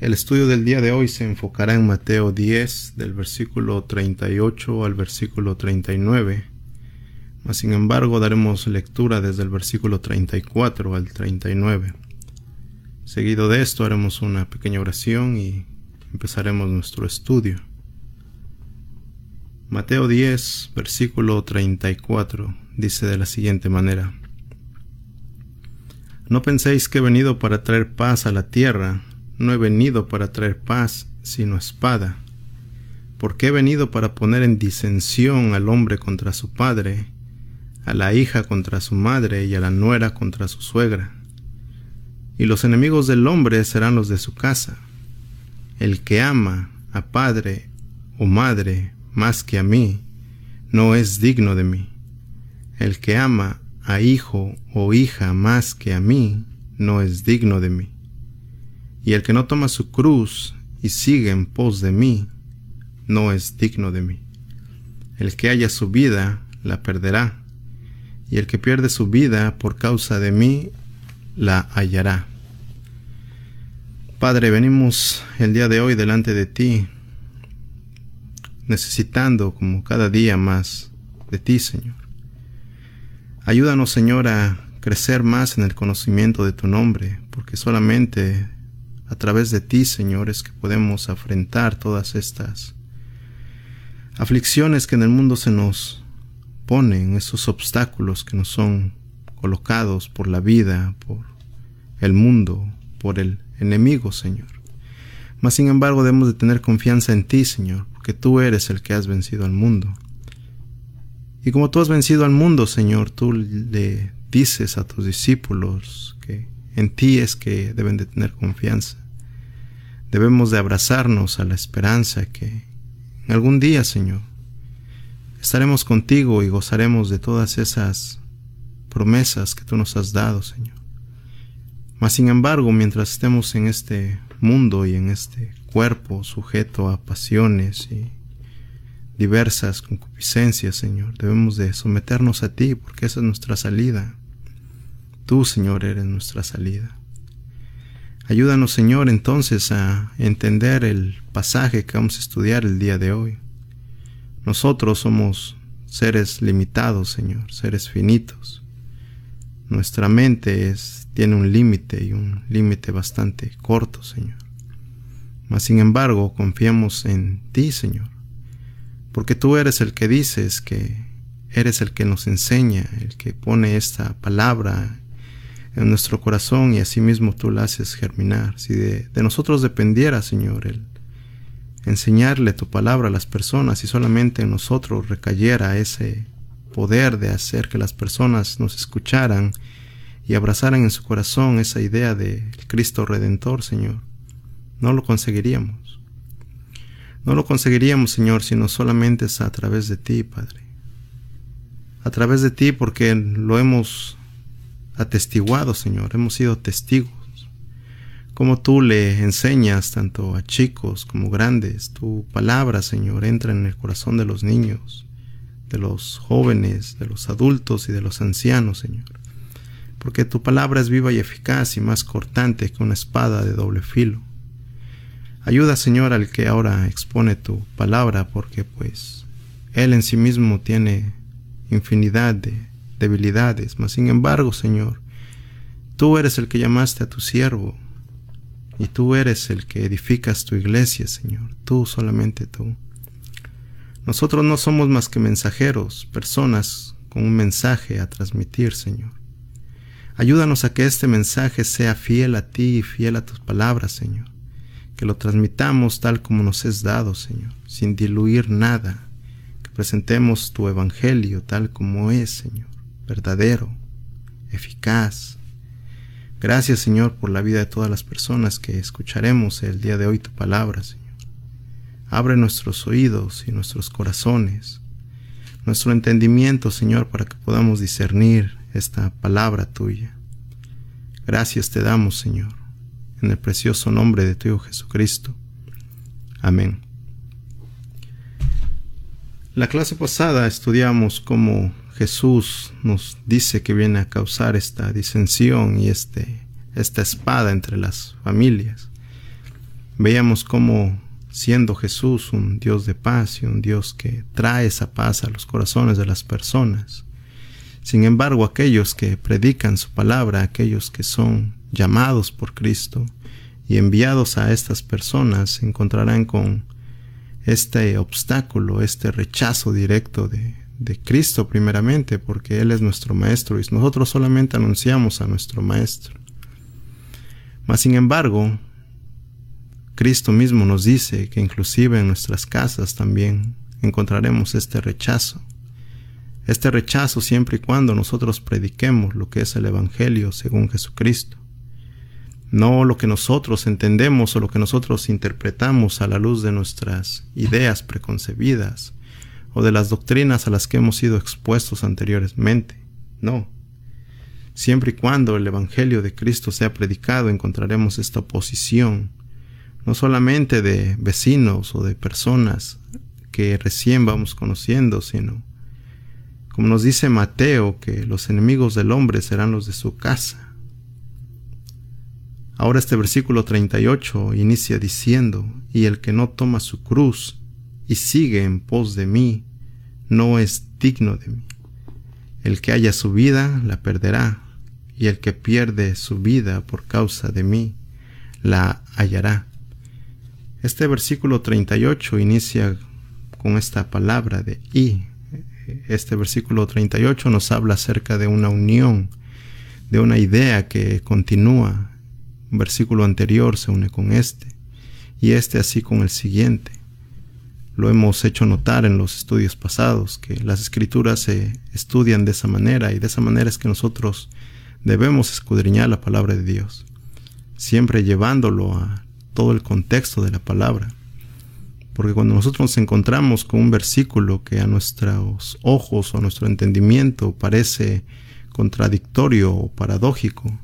El estudio del día de hoy se enfocará en Mateo 10, del versículo 38 al versículo 39. Mas sin embargo daremos lectura desde el versículo 34 al 39. Seguido de esto haremos una pequeña oración y empezaremos nuestro estudio. Mateo 10, versículo 34, dice de la siguiente manera. No penséis que he venido para traer paz a la tierra no he venido para traer paz, sino espada. Porque he venido para poner en disensión al hombre contra su padre, a la hija contra su madre y a la nuera contra su suegra. Y los enemigos del hombre serán los de su casa. El que ama a padre o madre más que a mí, no es digno de mí. El que ama a hijo o hija más que a mí, no es digno de mí. Y el que no toma su cruz y sigue en pos de mí, no es digno de mí. El que haya su vida, la perderá, y el que pierde su vida por causa de mí, la hallará. Padre, venimos el día de hoy delante de ti, necesitando como cada día más de ti, Señor. Ayúdanos, Señor, a crecer más en el conocimiento de tu nombre, porque solamente a través de ti, Señor, es que podemos afrontar todas estas aflicciones que en el mundo se nos ponen, esos obstáculos que nos son colocados por la vida, por el mundo, por el enemigo, Señor. Mas sin embargo debemos de tener confianza en ti, Señor, porque tú eres el que has vencido al mundo. Y como tú has vencido al mundo, Señor, tú le dices a tus discípulos en ti es que deben de tener confianza. Debemos de abrazarnos a la esperanza que algún día, Señor, estaremos contigo y gozaremos de todas esas promesas que tú nos has dado, Señor. Mas sin embargo, mientras estemos en este mundo y en este cuerpo sujeto a pasiones y diversas concupiscencias, Señor, debemos de someternos a ti porque esa es nuestra salida. Tú, Señor, eres nuestra salida. Ayúdanos, Señor, entonces a entender el pasaje que vamos a estudiar el día de hoy. Nosotros somos seres limitados, Señor, seres finitos. Nuestra mente tiene un límite y un límite bastante corto, Señor. Mas sin embargo, confiamos en ti, Señor, porque tú eres el que dices que eres el que nos enseña, el que pone esta palabra en nuestro corazón y asimismo tú la haces germinar. Si de, nosotros dependiera, Señor, el enseñarle tu palabra a las personas y solamente en nosotros recayera ese poder de hacer que las personas nos escucharan y abrazaran en su corazón esa idea de Cristo Redentor, Señor, no lo conseguiríamos. No lo conseguiríamos, Señor, sino solamente es a través de ti, Padre. A través de ti porque lo hemos atestiguado, Señor, hemos sido testigos. Como tú le enseñas tanto a chicos como grandes, tu palabra, Señor, entra en el corazón de los niños, de los jóvenes, de los adultos y de los ancianos, Señor. Porque tu palabra es viva y eficaz y más cortante que una espada de doble filo. Ayuda, Señor, al que ahora expone tu palabra, porque pues Él en sí mismo tiene infinidad de debilidades, mas sin embargo, Señor, tú eres el que llamaste a tu siervo, y tú eres el que edificas tu iglesia, Señor, tú solamente tú. Nosotros no somos más que mensajeros, personas con un mensaje a transmitir, Señor. Ayúdanos a que este mensaje sea fiel a ti y fiel a tus palabras, Señor. Que lo transmitamos tal como nos es dado, Señor, sin diluir nada. Que presentemos tu evangelio tal como es, Señor verdadero, eficaz. Gracias Señor por la vida de todas las personas que escucharemos el día de hoy tu palabra, Señor. Abre nuestros oídos y nuestros corazones, nuestro entendimiento, Señor, para que podamos discernir esta palabra tuya. Gracias te damos, Señor, en el precioso nombre de tu Hijo Jesucristo. Amén. La clase pasada estudiamos cómo Jesús nos dice que viene a causar esta disensión y este, esta espada entre las familias. veíamos cómo siendo Jesús un Dios de paz y un Dios que trae esa paz a los corazones de las personas. Sin embargo, aquellos que predican su palabra, aquellos que son llamados por Cristo y enviados a estas personas, se encontrarán con este obstáculo, este rechazo directo de, de Cristo primeramente, porque Él es nuestro Maestro y nosotros solamente anunciamos a nuestro Maestro. Mas sin embargo, Cristo mismo nos dice que inclusive en nuestras casas también encontraremos este rechazo. Este rechazo siempre y cuando nosotros prediquemos lo que es el Evangelio según Jesucristo. No lo que nosotros entendemos o lo que nosotros interpretamos a la luz de nuestras ideas preconcebidas o de las doctrinas a las que hemos sido expuestos anteriormente. No. Siempre y cuando el Evangelio de Cristo sea predicado encontraremos esta oposición no solamente de vecinos o de personas que recién vamos conociendo, sino, como nos dice Mateo, que los enemigos del hombre serán los de su casa. Ahora este versículo 38 inicia diciendo, y el que no toma su cruz y sigue en pos de mí, no es digno de mí. El que haya su vida, la perderá, y el que pierde su vida por causa de mí, la hallará. Este versículo 38 inicia con esta palabra de y. Este versículo 38 nos habla acerca de una unión, de una idea que continúa. Un versículo anterior se une con este y este así con el siguiente. Lo hemos hecho notar en los estudios pasados, que las escrituras se estudian de esa manera y de esa manera es que nosotros debemos escudriñar la palabra de Dios, siempre llevándolo a todo el contexto de la palabra. Porque cuando nosotros nos encontramos con un versículo que a nuestros ojos o a nuestro entendimiento parece contradictorio o paradójico,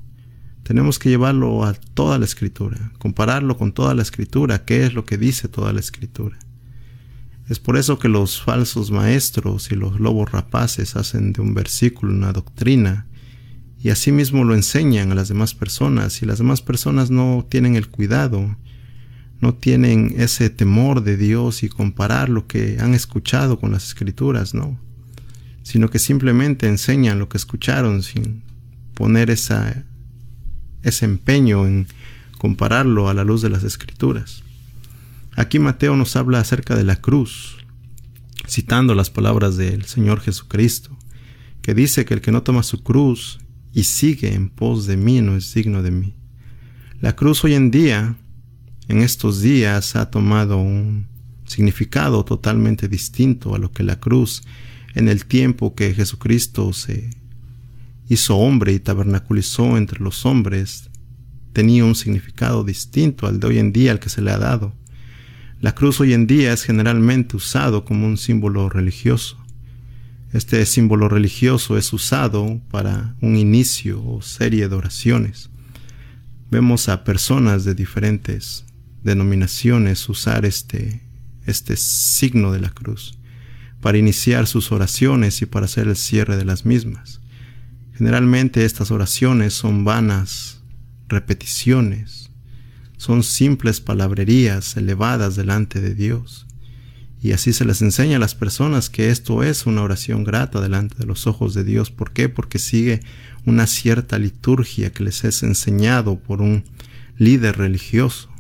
tenemos que llevarlo a toda la escritura, compararlo con toda la escritura, qué es lo que dice toda la escritura. Es por eso que los falsos maestros y los lobos rapaces hacen de un versículo una doctrina y asimismo lo enseñan a las demás personas y las demás personas no tienen el cuidado no tienen ese temor de Dios y comparar lo que han escuchado con las escrituras, no, sino que simplemente enseñan lo que escucharon sin poner ese empeño en compararlo a la luz de las escrituras. Aquí Mateo nos habla acerca de la cruz, citando las palabras del Señor Jesucristo, que dice que el que no toma su cruz y sigue en pos de mí no es digno de mí. La cruz hoy en día en estos días ha tomado un significado totalmente distinto a lo que la cruz en el tiempo que Jesucristo se hizo hombre y tabernaculizó entre los hombres tenía un significado distinto al de hoy en día al que se le ha dado. La cruz hoy en día es generalmente usado como un símbolo religioso. Este símbolo religioso es usado para un inicio o serie de oraciones. Vemos a personas de diferentes denominaciones usar este, este signo de la cruz para iniciar sus oraciones y para hacer el cierre de las mismas. Generalmente estas oraciones son vanas repeticiones, son simples palabrerías elevadas delante de Dios. Y así se les enseña a las personas que esto es una oración grata delante de los ojos de Dios. ¿Por qué? Porque sigue una cierta liturgia que les es enseñado por un líder religioso.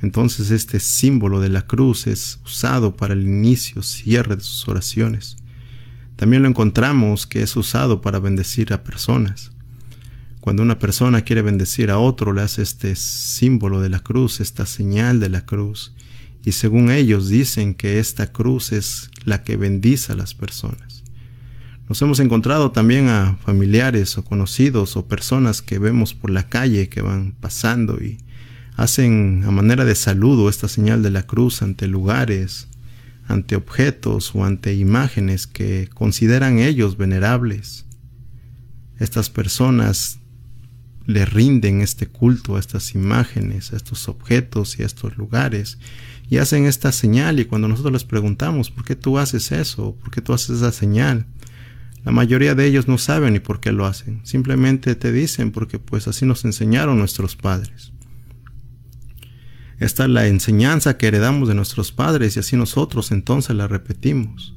Entonces este símbolo de la cruz es usado para el inicio, cierre de sus oraciones. También lo encontramos que es usado para bendecir a personas. Cuando una persona quiere bendecir a otro, le hace este símbolo de la cruz, esta señal de la cruz. Y según ellos dicen que esta cruz es la que bendice a las personas. Nos hemos encontrado también a familiares o conocidos o personas que vemos por la calle que van pasando y hacen a manera de saludo esta señal de la cruz ante lugares, ante objetos o ante imágenes que consideran ellos venerables. Estas personas le rinden este culto a estas imágenes, a estos objetos y a estos lugares y hacen esta señal y cuando nosotros les preguntamos ¿por qué tú haces eso? ¿por qué tú haces esa señal? La mayoría de ellos no saben ni por qué lo hacen, simplemente te dicen porque pues así nos enseñaron nuestros padres. Esta es la enseñanza que heredamos de nuestros padres y así nosotros entonces la repetimos.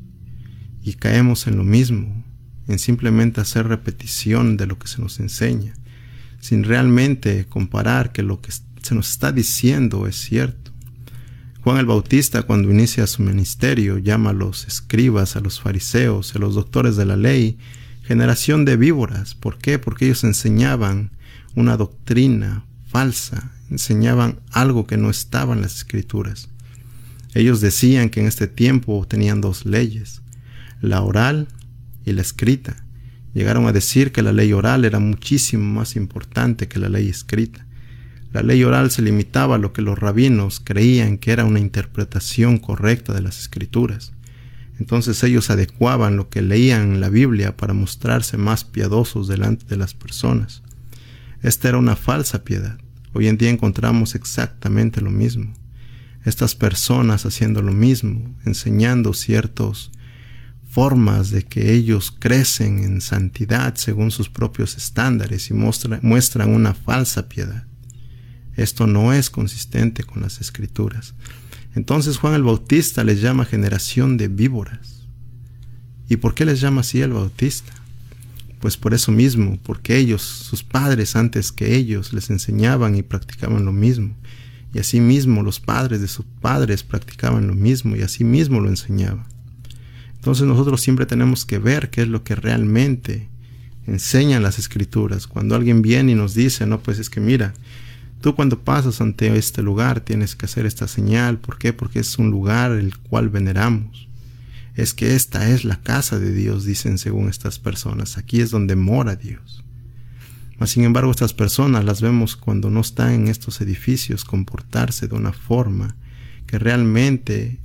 Y caemos en lo mismo, en simplemente hacer repetición de lo que se nos enseña, sin realmente comparar que lo que se nos está diciendo es cierto. Juan el Bautista cuando inicia su ministerio llama a los escribas, a los fariseos, a los doctores de la ley, generación de víboras. ¿Por qué? Porque ellos enseñaban una doctrina falsa, enseñaban algo que no estaba en las escrituras. Ellos decían que en este tiempo tenían dos leyes, la oral y la escrita. Llegaron a decir que la ley oral era muchísimo más importante que la ley escrita. La ley oral se limitaba a lo que los rabinos creían que era una interpretación correcta de las escrituras. Entonces ellos adecuaban lo que leían en la Biblia para mostrarse más piadosos delante de las personas. Esta era una falsa piedad. Hoy en día encontramos exactamente lo mismo. Estas personas haciendo lo mismo, enseñando ciertas formas de que ellos crecen en santidad según sus propios estándares y muestran una falsa piedad. Esto no es consistente con las escrituras. Entonces Juan el Bautista les llama generación de víboras. ¿Y por qué les llama así el Bautista? Pues por eso mismo, porque ellos, sus padres antes que ellos, les enseñaban y practicaban lo mismo. Y asimismo los padres de sus padres practicaban lo mismo y asimismo lo enseñaban. Entonces nosotros siempre tenemos que ver qué es lo que realmente enseñan las escrituras. Cuando alguien viene y nos dice, no, pues es que mira, Tú cuando pasas ante este lugar tienes que hacer esta señal. ¿Por qué? Porque es un lugar el cual veneramos. Es que esta es la casa de Dios, dicen según estas personas. Aquí es donde mora Dios. Mas sin embargo estas personas las vemos cuando no están en estos edificios comportarse de una forma que realmente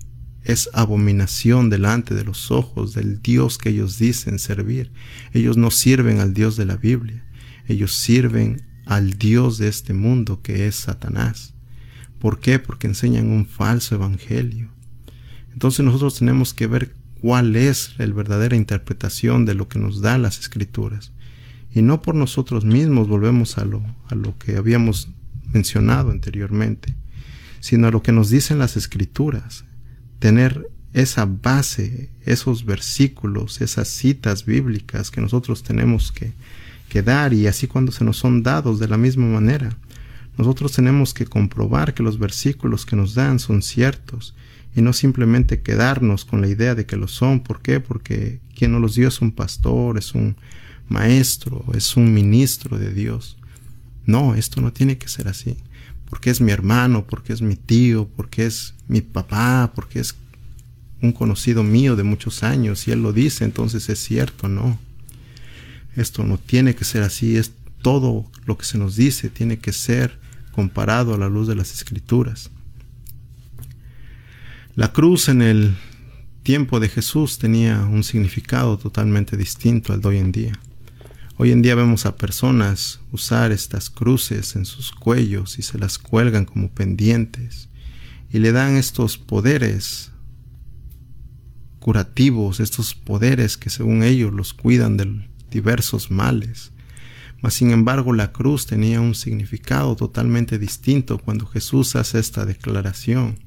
es abominación delante de los ojos del Dios que ellos dicen servir. Ellos no sirven al Dios de la Biblia. Ellos sirven al Dios de este mundo que es Satanás. ¿Por qué? Porque enseñan un falso evangelio. Entonces nosotros tenemos que ver cuál es la verdadera interpretación de lo que nos dan las escrituras. Y no por nosotros mismos volvemos a lo, a lo que habíamos mencionado anteriormente, sino a lo que nos dicen las escrituras. Tener esa base, esos versículos, esas citas bíblicas que nosotros tenemos que que dar y así cuando se nos son dados de la misma manera. Nosotros tenemos que comprobar que los versículos que nos dan son ciertos y no simplemente quedarnos con la idea de que lo son. ¿Por qué? Porque quien nos los dio es un pastor, es un maestro, es un ministro de Dios. No, esto no tiene que ser así. Porque es mi hermano, porque es mi tío, porque es mi papá, porque es un conocido mío de muchos años y él lo dice, entonces es cierto, no. Esto no tiene que ser así, es todo lo que se nos dice tiene que ser comparado a la luz de las escrituras. La cruz en el tiempo de Jesús tenía un significado totalmente distinto al de hoy en día. Hoy en día vemos a personas usar estas cruces en sus cuellos y se las cuelgan como pendientes y le dan estos poderes curativos, estos poderes que según ellos los cuidan del diversos males. Mas sin embargo la cruz tenía un significado totalmente distinto cuando Jesús hace esta declaración.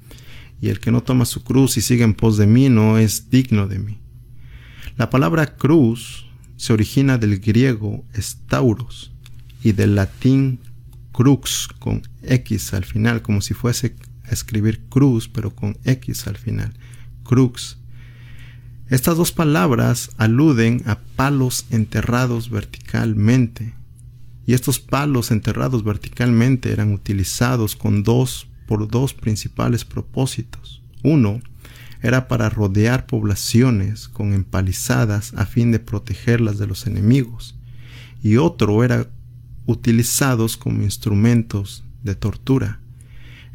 Y el que no toma su cruz y sigue en pos de mí no es digno de mí. La palabra cruz se origina del griego stauros y del latín crux con X al final, como si fuese a escribir cruz pero con X al final. Crux estas dos palabras aluden a palos enterrados verticalmente, y estos palos enterrados verticalmente eran utilizados con dos por dos principales propósitos. Uno era para rodear poblaciones con empalizadas a fin de protegerlas de los enemigos, y otro era utilizados como instrumentos de tortura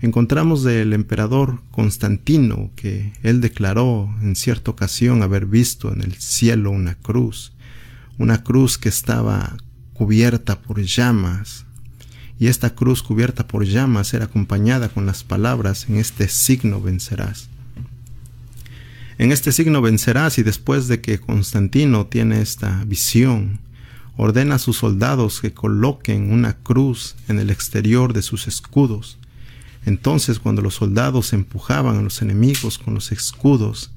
encontramos del emperador Constantino que él declaró en cierta ocasión haber visto en el cielo una cruz, una cruz que estaba cubierta por llamas, y esta cruz cubierta por llamas era acompañada con las palabras en este signo vencerás. En este signo vencerás y después de que Constantino tiene esta visión, ordena a sus soldados que coloquen una cruz en el exterior de sus escudos Entonces, cuando los soldados empujaban a los enemigos con los escudos,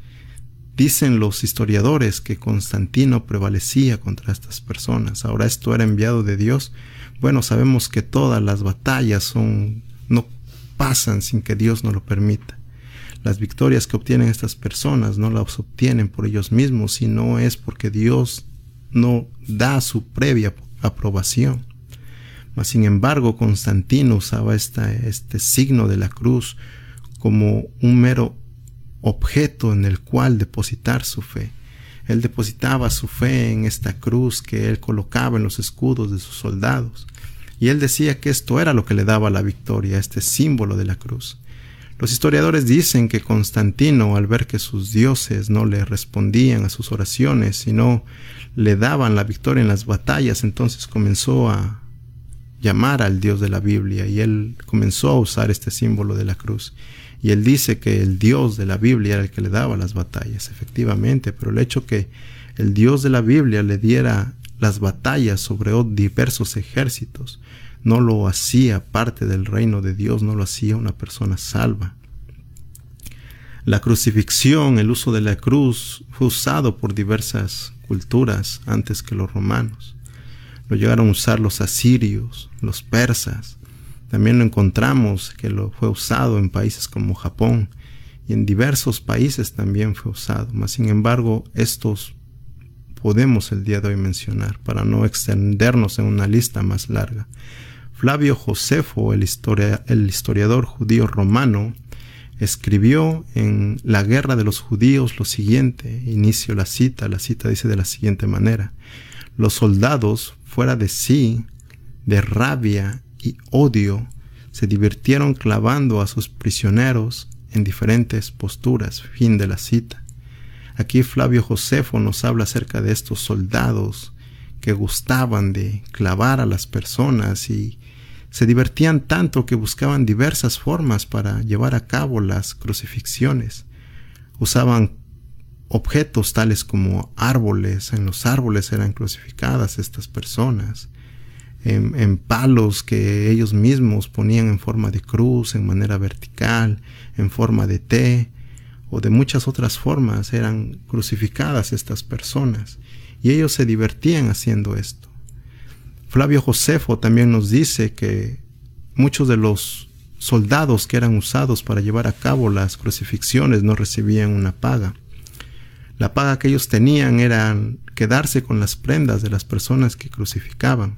dicen los historiadores que Constantino prevalecía contra estas personas. Ahora esto era enviado de Dios. Bueno, sabemos que todas las batallas son no pasan sin que Dios no lo permita. Las victorias que obtienen estas personas no las obtienen por ellos mismos, sino es porque Dios no da su previa aprobación. Mas, sin embargo, Constantino usaba este signo de la cruz como un mero objeto en el cual depositar su fe. Él depositaba su fe en esta cruz que él colocaba en los escudos de sus soldados. Y él decía que esto era lo que le daba la victoria, este símbolo de la cruz. Los historiadores dicen que Constantino, al ver que sus dioses no le respondían a sus oraciones, sino le daban la victoria en las batallas, entonces comenzó a llamar al Dios de la Biblia y él comenzó a usar este símbolo de la cruz. Y él dice que el Dios de la Biblia era el que le daba las batallas, efectivamente, pero el hecho que el Dios de la Biblia le diera las batallas sobre diversos ejércitos, no lo hacía parte del reino de Dios, no lo hacía una persona salva. La crucifixión, el uso de la cruz, fue usado por diversas culturas antes que los romanos. Lo llegaron a usar los asirios, los persas. También lo encontramos que lo fue usado en países como Japón y en diversos países también fue usado. Mas sin embargo, estos podemos el día de hoy mencionar para no extendernos en una lista más larga. Flavio Josefo, el, historiador judío romano, escribió en La guerra de los judíos lo siguiente, inicio la cita, la cita dice de la siguiente manera, los soldados, fuera de sí, de rabia y odio, se divirtieron clavando a sus prisioneros en diferentes posturas. Fin de la cita. Aquí Flavio Josefo nos habla acerca de estos soldados que gustaban de clavar a las personas y se divertían tanto que buscaban diversas formas para llevar a cabo las crucifixiones. Usaban objetos tales como árboles, en los árboles eran crucificadas estas personas, en, palos que ellos mismos ponían en forma de cruz, en manera vertical, en forma de T, o de muchas otras formas eran crucificadas estas personas, y ellos se divertían haciendo esto. Flavio Josefo también nos dice que muchos de los soldados que eran usados para llevar a cabo las crucifixiones no recibían una paga. La paga que ellos tenían era quedarse con las prendas de las personas que crucificaban.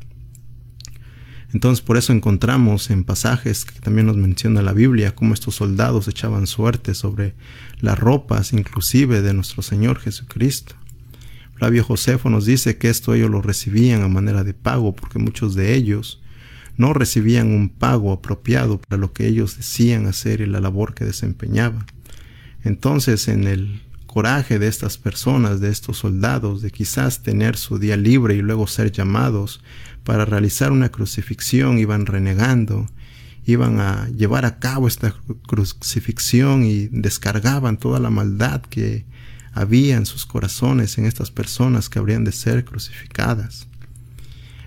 Entonces por eso encontramos en pasajes que también nos menciona la Biblia cómo estos soldados echaban suerte sobre las ropas inclusive de nuestro Señor Jesucristo. Flavio Josefo nos dice que esto ellos lo recibían a manera de pago porque muchos de ellos no recibían un pago apropiado para lo que ellos decían hacer y la labor que desempeñaban. Entonces, en el coraje de estas personas, de estos soldados, de quizás tener su día libre y luego ser llamados para realizar una crucifixión, iban renegando, iban a llevar a cabo esta crucifixión y descargaban toda la maldad que había en sus corazones en estas personas que habrían de ser crucificadas.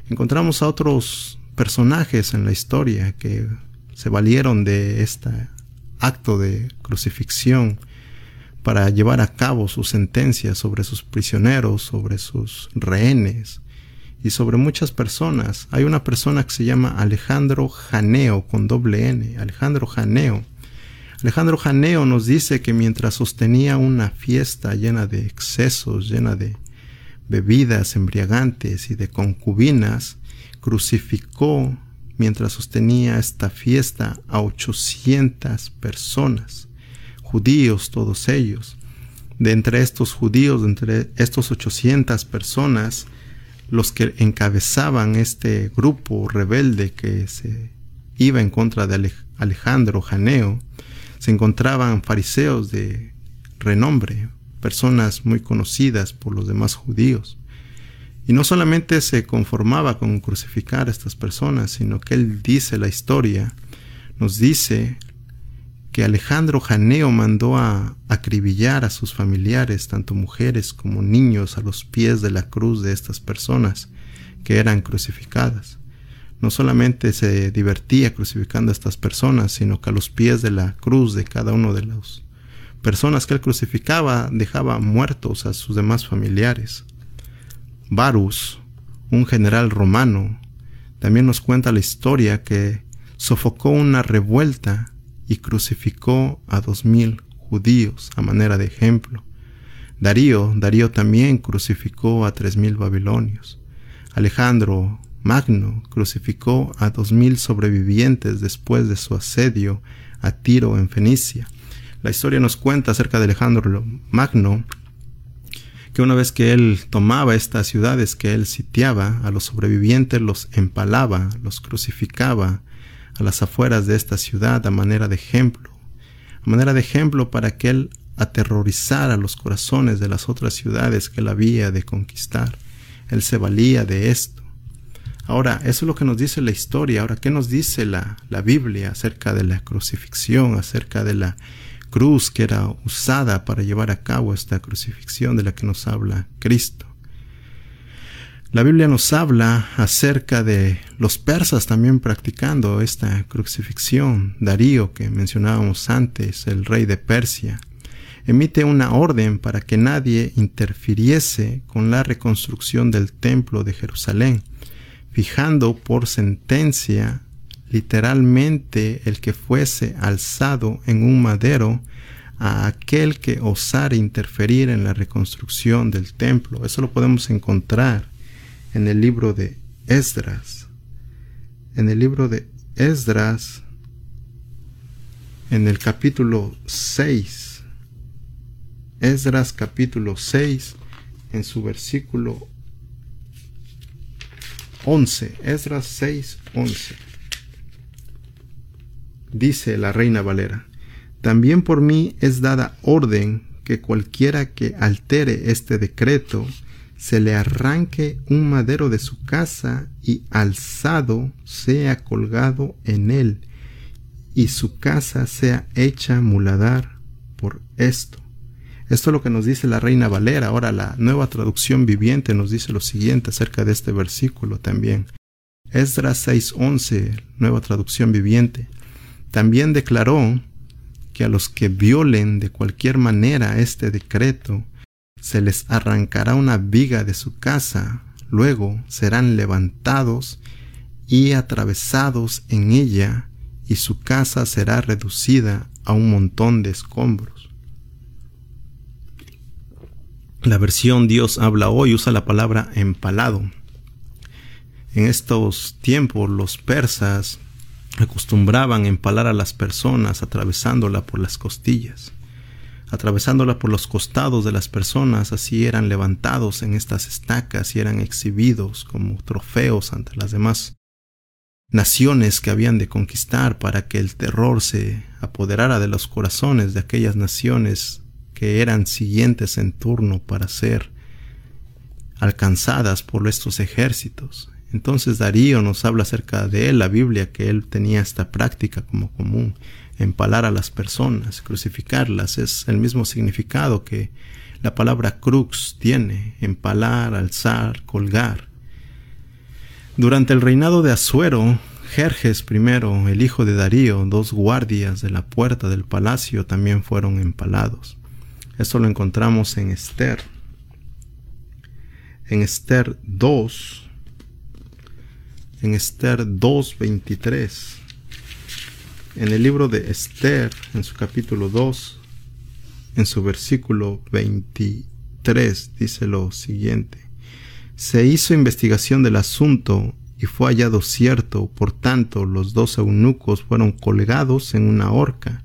Encontramos a otros personajes en la historia que se valieron de este acto de crucifixión para llevar a cabo su sentencia sobre sus prisioneros, sobre sus rehenes y sobre muchas personas. Hay una persona que se llama Alejandro Janeo con doble N, Alejandro Janeo, Alejandro Janeo nos dice que mientras sostenía una fiesta llena de excesos, llena de bebidas embriagantes y de concubinas, crucificó mientras sostenía esta fiesta a 800 personas, judíos todos ellos. De entre estos judíos, de entre estos 800 personas, los que encabezaban este grupo rebelde que se iba en contra de Alejandro Janeo, se encontraban fariseos de renombre, personas muy conocidas por los demás judíos. Y no solamente se conformaba con crucificar a estas personas, sino que él dice la historia, nos dice que Alejandro Janeo mandó a acribillar a sus familiares, tanto mujeres como niños, a los pies de la cruz de estas personas que eran crucificadas. No solamente se divertía crucificando a estas personas, sino que a los pies de la cruz de cada uno de las personas que él crucificaba dejaba muertos a sus demás familiares. Varus, un general romano, también nos cuenta la historia que sofocó una revuelta y crucificó a dos mil judíos a manera de ejemplo. Darío, Darío también crucificó a tres mil babilonios. Alejandro Magno crucificó a dos mil sobrevivientes después de su asedio a Tiro en Fenicia. La historia nos cuenta acerca de Alejandro Magno que una vez que él tomaba estas ciudades que él sitiaba, a los sobrevivientes los empalaba, los crucificaba a las afueras de esta ciudad a manera de ejemplo, a manera de ejemplo para que él aterrorizara los corazones de las otras ciudades que él había de conquistar. Él se valía de esto. Ahora, eso es lo que nos dice la historia. Ahora, ¿qué nos dice la, la Biblia acerca de la crucifixión, acerca de la cruz que era usada para llevar a cabo esta crucifixión de la que nos habla Cristo. La Biblia nos habla acerca de los persas también practicando esta crucifixión. Darío, que mencionábamos antes, el rey de Persia, emite una orden para que nadie interfiriese con la reconstrucción del templo de Jerusalén, fijando por sentencia literalmente el que fuese alzado en un madero a aquel que osara interferir en la reconstrucción del templo. Eso lo podemos encontrar en el libro de Esdras. En el libro de Esdras, en el capítulo 6. Esdras capítulo 6, en su versículo 11. Esdras 6, 11 dice la reina Valera, también por mí es dada orden que cualquiera que altere este decreto se le arranque un madero de su casa y alzado sea colgado en él, y su casa sea hecha muladar por esto. Esto es lo que nos dice la Reina Valera. Ahora la nueva traducción viviente nos dice lo siguiente acerca de este versículo también. Esdras 6:11, nueva traducción viviente. También declaró que a los que violen de cualquier manera este decreto, se les arrancará una viga de su casa, luego serán levantados y atravesados en ella, y su casa será reducida a un montón de escombros. La versión Dios habla hoy usa la palabra empalado. En estos tiempos los persas acostumbraban empalar a las personas atravesándola por las costillas. Atravesándola por los costados de las personas, así eran levantados en estas estacas y eran exhibidos como trofeos ante las demás naciones que habían de conquistar para que el terror se apoderara de los corazones de aquellas naciones que eran siguientes en turno para ser alcanzadas por estos ejércitos. Entonces Darío nos habla acerca de él, la Biblia, que él tenía esta práctica como común, empalar a las personas, crucificarlas, es el mismo significado que la palabra crux tiene, empalar, alzar, colgar. Durante el reinado de Asuero, Jerjes I, el hijo de Darío, dos guardias de la puerta del palacio también fueron empalados. Esto lo encontramos en Esther. En Esther 2, en Esther 2.23. En el libro de Esther, en su capítulo 2, en su versículo 23, dice lo siguiente. Se hizo investigación del asunto y fue hallado cierto, por tanto los dos eunucos fueron colgados en una horca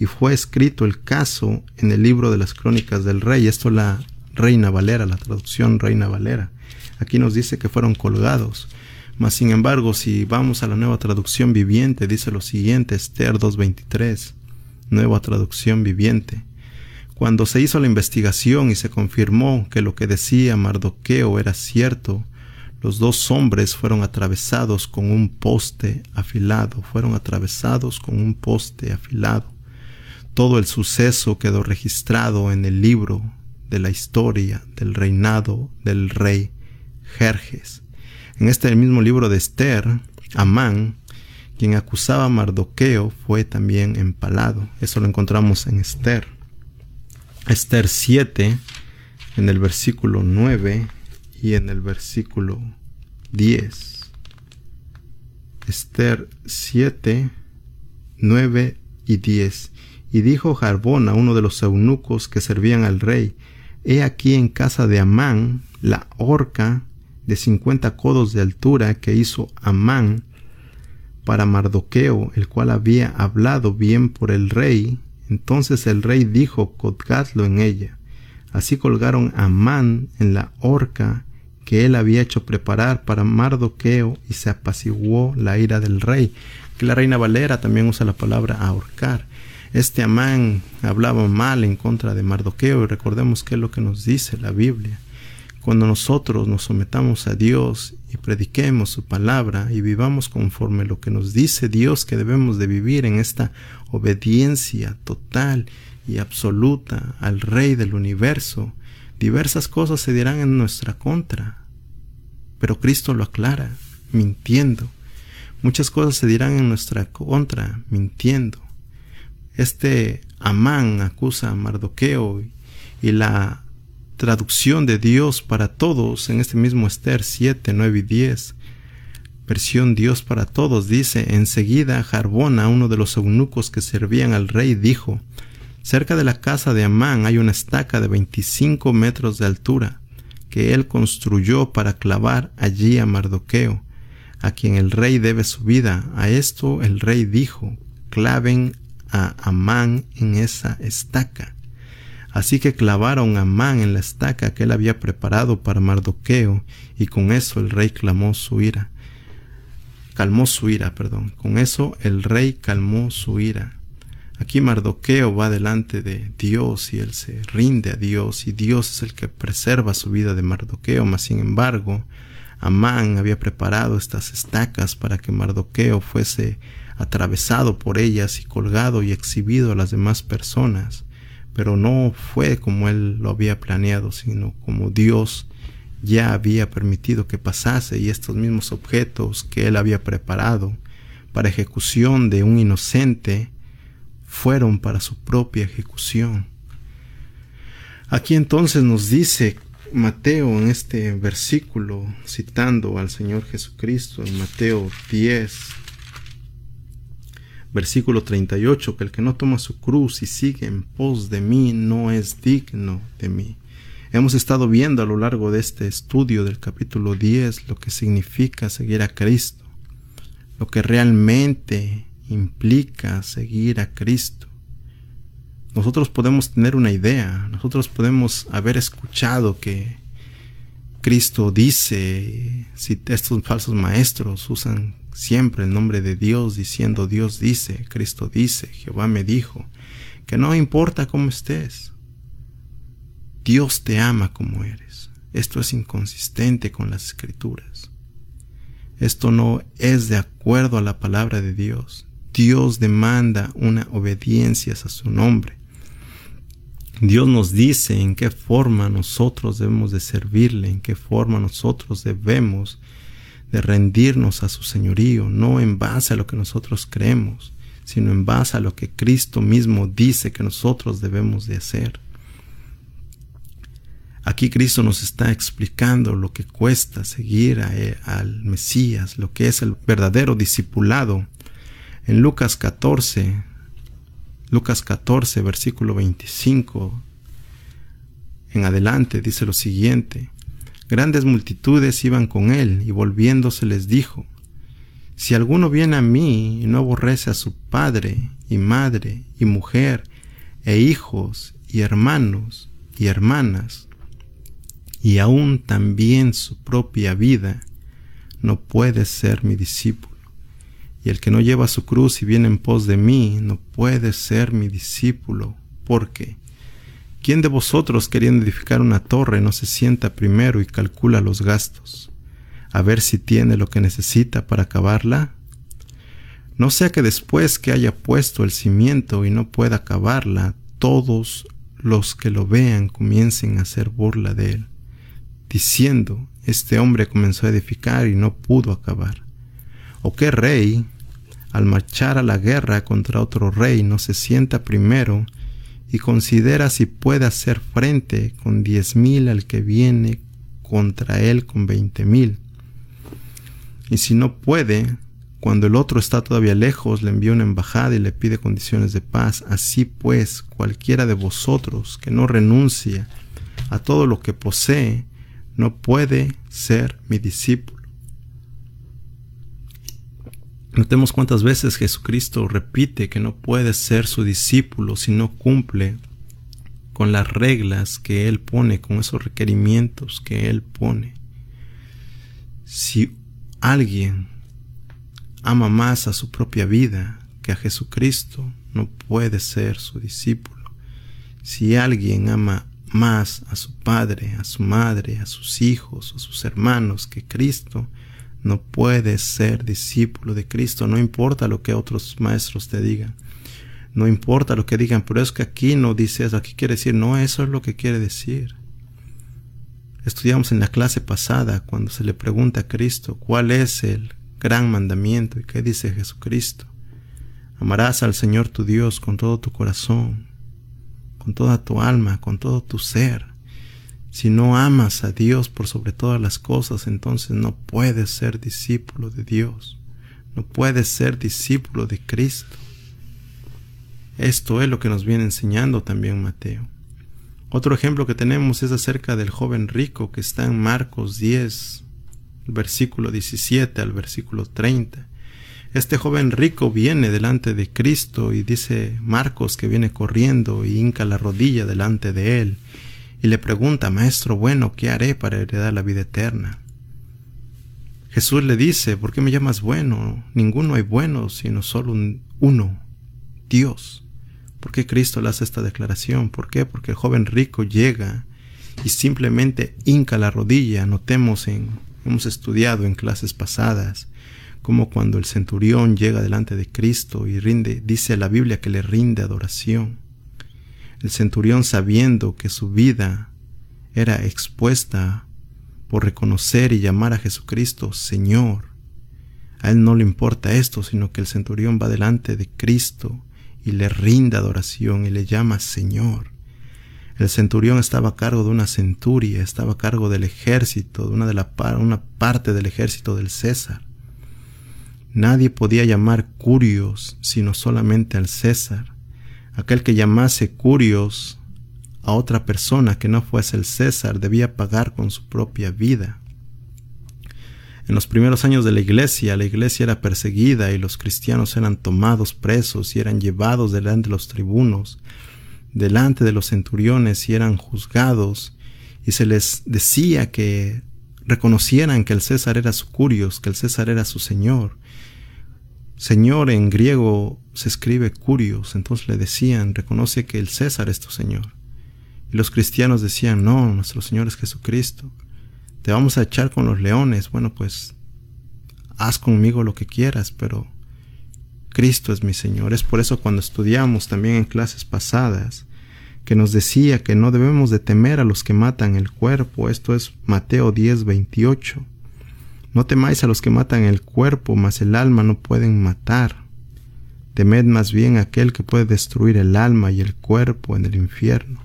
y fue escrito el caso en el libro de las crónicas del rey. Esto la Reina Valera, la traducción Reina Valera. Aquí nos dice que fueron colgados. Mas sin embargo, si vamos a la nueva traducción viviente, dice lo siguiente, Esther 2.23, nueva traducción viviente. Cuando se hizo la investigación y se confirmó que lo que decía Mardoqueo era cierto, los dos hombres fueron atravesados con un poste afilado, fueron atravesados con un poste afilado. Todo el suceso quedó registrado en el libro de la historia del reinado del rey Jerjes. En este mismo libro de Esther Amán, quien acusaba a Mardoqueo, fue también empalado. Eso lo encontramos en Esther. Esther 7, en el versículo 9 y en el versículo 10. Esther 7, 9 y 10. Y dijo Jarbón a uno de los eunucos que servían al rey, He aquí en casa de Amán la horca de cincuenta codos de altura que hizo Amán para Mardoqueo, el cual había hablado bien por el rey. Entonces el rey dijo, colgadlo en ella. Así colgaron a Amán en la horca que él había hecho preparar para Mardoqueo y se apaciguó la ira del rey. Que la reina Valera también usa la palabra ahorcar. Este Amán hablaba mal en contra de Mardoqueo y recordemos que es lo que nos dice la Biblia. Cuando nosotros nos sometamos a Dios y prediquemos su palabra y vivamos conforme lo que nos dice Dios que debemos de vivir en esta obediencia total y absoluta al Rey del universo, diversas cosas se dirán en nuestra contra. Pero Cristo lo aclara, mintiendo. Muchas cosas se dirán en nuestra contra, mintiendo. Este Amán acusa a Mardoqueo y la traducción de Dios para todos en este mismo Esther 7, 9 y 10. Versión Dios para todos dice, enseguida Jarbona, uno de los eunucos que servían al rey, dijo, cerca de la casa de Amán hay una estaca de 25 metros de altura que él construyó para clavar allí a Mardoqueo, a quien el rey debe su vida. A esto el rey dijo, claven a Amán en esa estaca. Así que clavaron a Amán en la estaca que él había preparado para Mardoqueo, y con eso el rey clamó su ira. Calmó su ira, perdón. Con eso el rey calmó su ira. Aquí Mardoqueo va delante de Dios y él se rinde a Dios y Dios es el que preserva su vida de Mardoqueo, mas sin embargo, Amán había preparado estas estacas para que Mardoqueo fuese atravesado por ellas y colgado y exhibido a las demás personas pero no fue como él lo había planeado, sino como Dios ya había permitido que pasase y estos mismos objetos que él había preparado para ejecución de un inocente fueron para su propia ejecución. Aquí entonces nos dice Mateo en este versículo, citando al Señor Jesucristo en Mateo 10, Versículo 38, que el que no toma su cruz y sigue en pos de mí no es digno de mí. Hemos estado viendo a lo largo de este estudio del capítulo 10 lo que significa seguir a Cristo, lo que realmente implica seguir a Cristo. Nosotros podemos tener una idea, nosotros podemos haber escuchado que Cristo dice, si estos falsos maestros usan siempre el nombre de Dios diciendo Dios dice, Cristo dice, Jehová me dijo, que no importa cómo estés, Dios te ama como eres. Esto es inconsistente con las escrituras. Esto no es de acuerdo a la palabra de Dios. Dios demanda una obediencia a su nombre. Dios nos dice en qué forma nosotros debemos de servirle, en qué forma nosotros debemos de rendirnos a su señorío, no en base a lo que nosotros creemos, sino en base a lo que Cristo mismo dice que nosotros debemos de hacer. Aquí Cristo nos está explicando lo que cuesta seguir al Mesías, lo que es el verdadero discipulado. En Lucas 14, Lucas 14, versículo 25 en adelante dice lo siguiente, Grandes multitudes iban con él, y volviéndose les dijo, Si alguno viene a mí y no aborrece a su padre y madre y mujer e hijos y hermanos y hermanas, y aún también su propia vida, no puede ser mi discípulo. Y el que no lleva su cruz y viene en pos de mí, no puede ser mi discípulo, porque ¿Quién de vosotros queriendo edificar una torre no se sienta primero y calcula los gastos, a ver si tiene lo que necesita para acabarla? No sea que después que haya puesto el cimiento y no pueda acabarla, todos los que lo vean comiencen a hacer burla de él, diciendo, este hombre comenzó a edificar y no pudo acabar. ¿O qué rey, al marchar a la guerra contra otro rey, no se sienta primero y considera si puede hacer frente con diez mil al que viene contra él con veinte mil? Y si no puede, cuando el otro está todavía lejos, le envía una embajada y le pide condiciones de paz. Así pues, cualquiera de vosotros que no renuncia a todo lo que posee, no puede ser mi discípulo. Notemos cuántas veces Jesucristo repite que no puede ser su discípulo si no cumple con las reglas que Él pone, con esos requerimientos que Él pone. Si alguien ama más a su propia vida que a Jesucristo, no puede ser su discípulo. Si alguien ama más a su padre, a su madre, a sus hijos, a sus hermanos que Cristo, no puede ser discípulo de Cristo, no importa lo que otros maestros te digan, no importa lo que digan, pero es que aquí no dice eso, aquí quiere decir, no, eso es lo que quiere decir. Estudiamos en la clase pasada cuando se le pregunta a Cristo cuál es el gran mandamiento. ¿Y qué dice Jesucristo? Amarás al Señor tu Dios con todo tu corazón, con toda tu alma, con todo tu ser. Si no amas a Dios por sobre todas las cosas, entonces no puedes ser discípulo de Dios. No puedes ser discípulo de Cristo. Esto es lo que nos viene enseñando también Mateo. Otro ejemplo que tenemos es acerca del joven rico que está en Marcos 10, versículo 17 al versículo 30. Este joven rico viene delante de Cristo y dice Marcos que viene corriendo y hinca la rodilla delante de él y le pregunta, Maestro bueno, ¿qué haré para heredar la vida eterna? Jesús le dice, ¿por qué me llamas bueno? Ninguno hay bueno, sino solo uno, Dios. ¿Por qué Cristo le hace esta declaración? ¿Por qué? Porque el joven rico llega y simplemente hinca la rodilla. Notemos en Hemos estudiado en clases pasadas como cuando el centurión llega delante de Cristo y rinde, dice la Biblia que le rinde adoración. El centurión sabiendo que su vida era expuesta por reconocer y llamar a Jesucristo Señor. A él no le importa esto, sino que el centurión va delante de Cristo y le rinde adoración y le llama Señor. El centurión estaba a cargo de una centuria, estaba a cargo del ejército, de una, de la, una parte del ejército del César. Nadie podía llamar curios sino solamente al César. Aquel que llamase curios a otra persona que no fuese el César debía pagar con su propia vida. En los primeros años de la iglesia, la iglesia era perseguida y los cristianos eran tomados presos y eran llevados delante de los tribunos delante de los centuriones y eran juzgados, y se les decía que reconocieran que el César era su curios, que el César era su Señor. Señor en griego se escribe curios, entonces le decían, reconoce que el César es tu Señor. Y los cristianos decían, no, nuestro Señor es Jesucristo. Te vamos a echar con los leones. Bueno, pues haz conmigo lo que quieras, pero Cristo es mi Señor. Es por eso cuando estudiamos también en clases pasadas que nos decía que no debemos de temer a los que matan el cuerpo. Esto es Mateo 10, 28. No temáis a los que matan el cuerpo, mas el alma no pueden matar. Temed más bien a aquel que puede destruir el alma y el cuerpo en el infierno.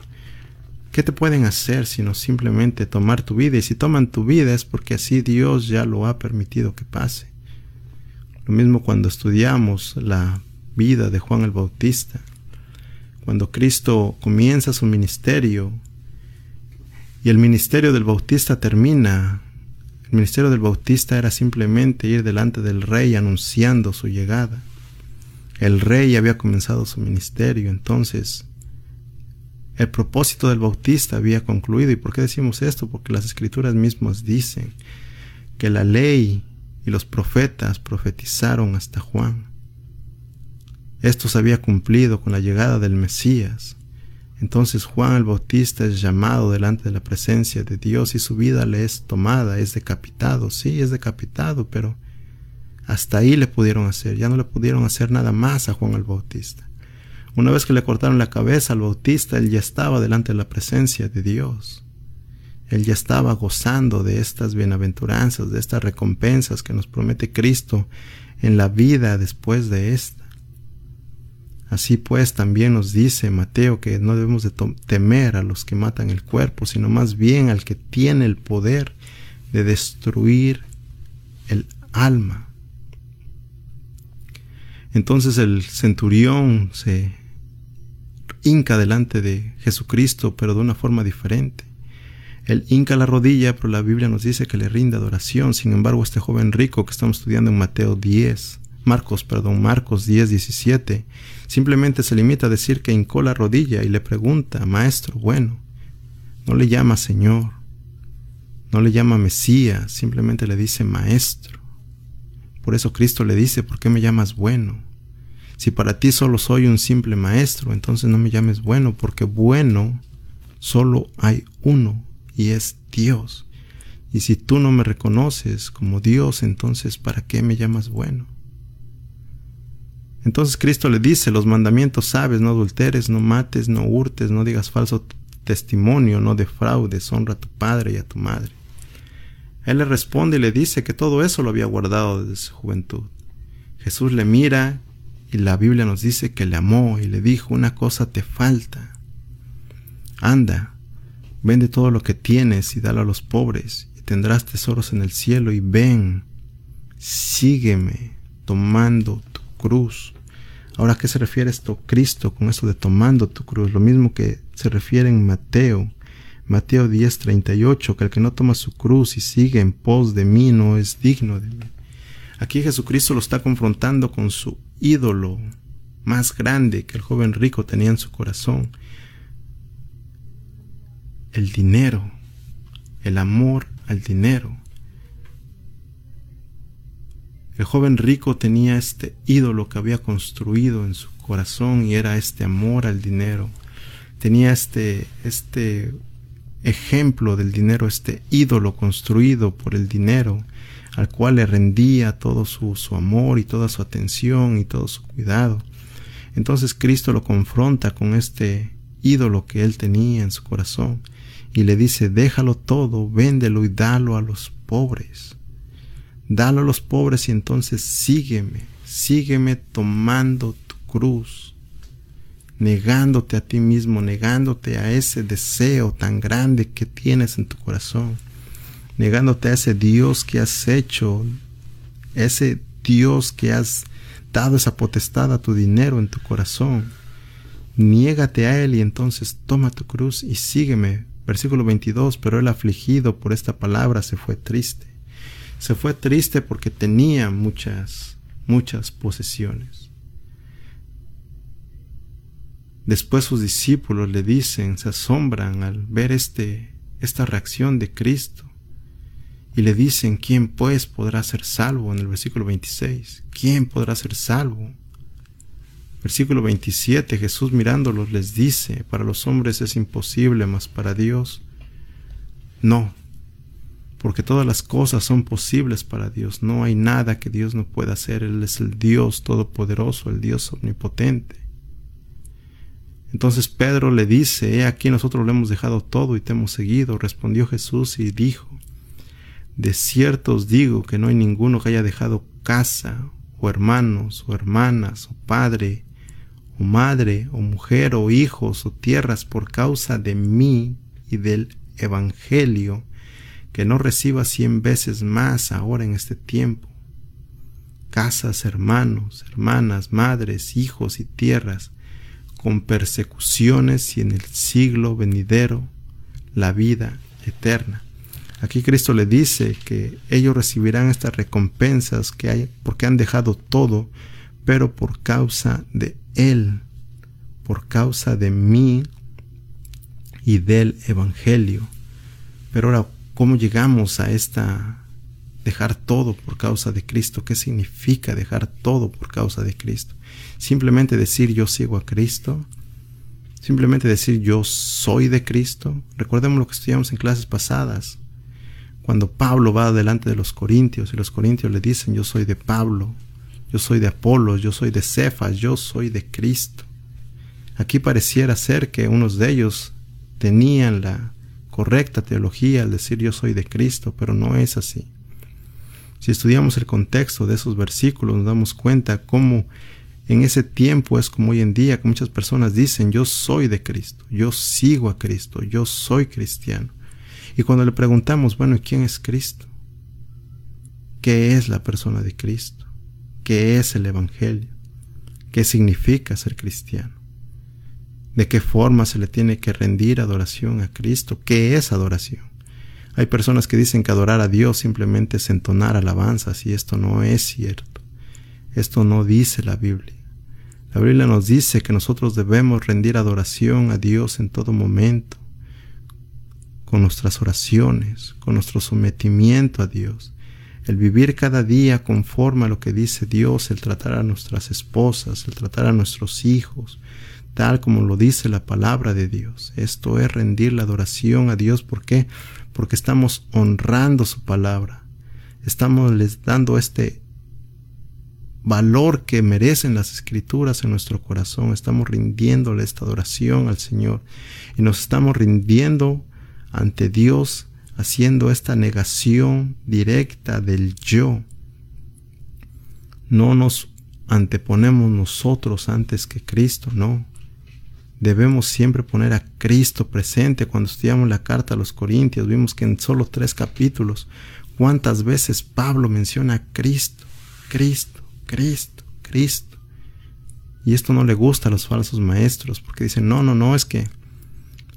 ¿Qué te pueden hacer sino simplemente tomar tu vida? Y si toman tu vida es porque así Dios ya lo ha permitido que pase. Lo mismo cuando estudiamos la vida de Juan el Bautista. Cuando Cristo comienza su ministerio y el ministerio del Bautista termina, el ministerio del Bautista era simplemente ir delante del rey anunciando su llegada. El rey había comenzado su ministerio, entonces el propósito del Bautista había concluido. ¿Y por qué decimos esto? Porque las escrituras mismas dicen que la ley y los profetas profetizaron hasta Juan. Esto se había cumplido con la llegada del Mesías. Entonces Juan el Bautista es llamado delante de la presencia de Dios y su vida le es tomada, es decapitado. Sí, es decapitado, pero hasta ahí le pudieron hacer, ya no le pudieron hacer nada más a Juan el Bautista. Una vez que le cortaron la cabeza al Bautista, él ya estaba delante de la presencia de Dios. Él ya estaba gozando de estas bienaventuranzas, de estas recompensas que nos promete Cristo en la vida después de esta. Así pues también nos dice Mateo que no debemos de temer a los que matan el cuerpo, sino más bien al que tiene el poder de destruir el alma. Entonces el centurión se hinca delante de Jesucristo, pero de una forma diferente. Él hinca la rodilla, pero la Biblia nos dice que le rinde adoración. Sin embargo, este joven rico que estamos estudiando en Mateo 10, Marcos, perdón, Marcos 10, 17, simplemente se limita a decir que hincó la rodilla y le pregunta, Maestro, bueno, no le llama Señor, no le llama Mesías, simplemente le dice Maestro. Por eso Cristo le dice, ¿por qué me llamas bueno? Si para ti solo soy un simple maestro, entonces no me llames bueno, porque bueno solo hay uno y es Dios. Y si tú no me reconoces como Dios, entonces ¿para qué me llamas bueno? Entonces Cristo le dice, los mandamientos sabes, no adulteres, no mates, no hurtes, no digas falso testimonio, no defraudes, honra a tu padre y a tu madre. Él le responde y le dice que todo eso lo había guardado desde su juventud. Jesús le mira y la Biblia nos dice que le amó y le dijo, una cosa te falta. Anda, vende todo lo que tienes y dalo a los pobres y tendrás tesoros en el cielo y ven, sígueme tomando tu cruz. Ahora, ¿a qué se refiere esto Cristo con esto de tomando tu cruz? Lo mismo que se refiere en Mateo, Mateo 10:38, que el que no toma su cruz y sigue en pos de mí no es digno de mí. Aquí Jesucristo lo está confrontando con su ídolo más grande que el joven rico tenía en su corazón. El dinero, el amor al dinero. El joven rico tenía este ídolo que había construido en su corazón y era este amor al dinero. Tenía este, este ejemplo del dinero, este ídolo construido por el dinero, al cual le rendía todo su, su amor y toda su atención y todo su cuidado. Entonces Cristo lo confronta con este ídolo que él tenía en su corazón y le dice, déjalo todo, véndelo y dalo a los pobres dalo a los pobres y entonces sígueme, sígueme tomando tu cruz, negándote a ti mismo, negándote a ese deseo tan grande que tienes en tu corazón, negándote a ese Dios que has hecho, ese Dios que has dado esa potestad a tu dinero en tu corazón. Niégate a Él y entonces toma tu cruz y sígueme. Versículo 22, pero el afligido por esta palabra se fue triste se fue triste porque tenía muchas, muchas posesiones. Después sus discípulos le dicen, se asombran al ver este, esta reacción de Cristo y le dicen, ¿quién pues podrá ser salvo? En el versículo 26, ¿quién podrá ser salvo? Versículo 27, Jesús mirándolos les dice, para los hombres es imposible, mas para Dios no porque todas las cosas son posibles para Dios. No hay nada que Dios no pueda hacer. Él es el Dios todopoderoso, el Dios omnipotente. Entonces Pedro le dice, he aquí nosotros lo hemos dejado todo y te hemos seguido. Respondió Jesús y dijo, de cierto os digo que no hay ninguno que haya dejado casa, o hermanos, o hermanas, o padre, o madre, o mujer, o hijos, o tierras por causa de mí y del Evangelio, que no reciba cien veces más ahora en este tiempo. Casas, hermanos, hermanas, madres, hijos y tierras, con persecuciones y en el siglo venidero la vida eterna. Aquí Cristo le dice que ellos recibirán estas recompensas que hay porque han dejado todo, pero por causa de Él, por causa de mí y del Evangelio. Pero ahora, ¿Cómo llegamos a esta dejar todo por causa de Cristo? ¿Qué significa dejar todo por causa de Cristo? Simplemente decir yo sigo a Cristo. Simplemente decir yo soy de Cristo. Recordemos lo que estudiamos en clases pasadas. Cuando Pablo va delante de los corintios y los corintios le dicen yo soy de Pablo, yo soy de Apolo, yo soy de Cefas, yo soy de Cristo. Aquí pareciera ser que unos de ellos tenían la correcta teología al decir yo soy de Cristo, pero no es así. Si estudiamos el contexto de esos versículos, nos damos cuenta cómo en ese tiempo es como hoy en día que muchas personas dicen yo soy de Cristo, yo sigo a Cristo, yo soy cristiano. Y cuando le preguntamos, bueno, ¿quién es Cristo? ¿Qué es la persona de Cristo? ¿Qué es el Evangelio? ¿Qué significa ser cristiano? ¿De qué forma se le tiene que rendir adoración a Cristo? ¿Qué es adoración? Hay personas que dicen que adorar a Dios simplemente es entonar alabanzas y esto no es cierto. Esto no dice la Biblia. La Biblia nos dice que nosotros debemos rendir adoración a Dios en todo momento, con nuestras oraciones, con nuestro sometimiento a Dios, el vivir cada día conforme a lo que dice Dios, el tratar a nuestras esposas, el tratar a nuestros hijos, tal como lo dice la palabra de Dios. Esto es rendir la adoración a Dios. ¿Por qué? Porque estamos honrando su palabra. Estamos les dando este valor que merecen las escrituras en nuestro corazón. Estamos rindiéndole esta adoración al Señor y nos estamos rindiendo ante Dios haciendo esta negación directa del yo. No nos anteponemos nosotros antes que Cristo, no. Debemos siempre poner a Cristo presente. Cuando estudiamos la carta a los Corintios, vimos que en solo tres capítulos, cuántas veces Pablo menciona a Cristo, Cristo, Cristo, Cristo. Y esto no le gusta a los falsos maestros, porque dicen, no, no, no, es que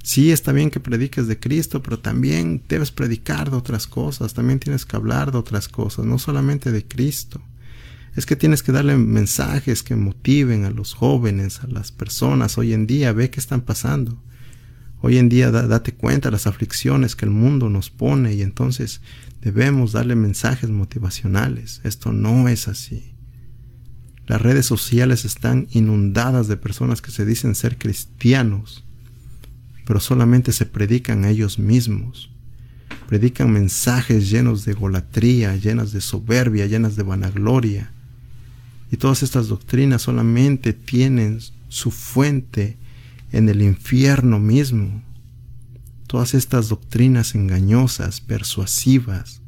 Sí, está bien que prediques de Cristo, pero también debes predicar de otras cosas, también tienes que hablar de otras cosas, no solamente de Cristo. Es que tienes que darle mensajes que motiven a los jóvenes, a las personas hoy en día, ve qué están pasando. Hoy en día date cuenta las aflicciones que el mundo nos pone y entonces debemos darle mensajes motivacionales. Esto no es así. Las redes sociales están inundadas de personas que se dicen ser cristianos, pero solamente se predican a ellos mismos. Predican mensajes llenos de golatría, llenas de soberbia, llenas de vanagloria. Y todas estas doctrinas solamente tienen su fuente en el infierno mismo. Todas estas doctrinas engañosas, persuasivas,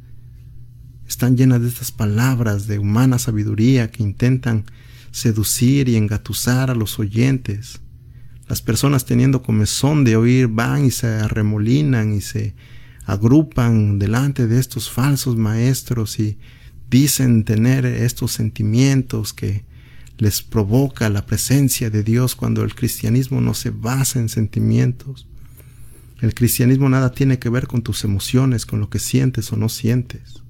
están llenas de estas palabras de humana sabiduría que intentan seducir y engatusar a los oyentes las personas teniendo comezón de oír van y se arremolinan y se agrupan delante de estos falsos maestros y dicen tener estos sentimientos que les provoca la presencia de Dios cuando el cristianismo no se basa en sentimientos. El cristianismo nada tiene que ver con tus emociones, con lo que sientes o no sientes.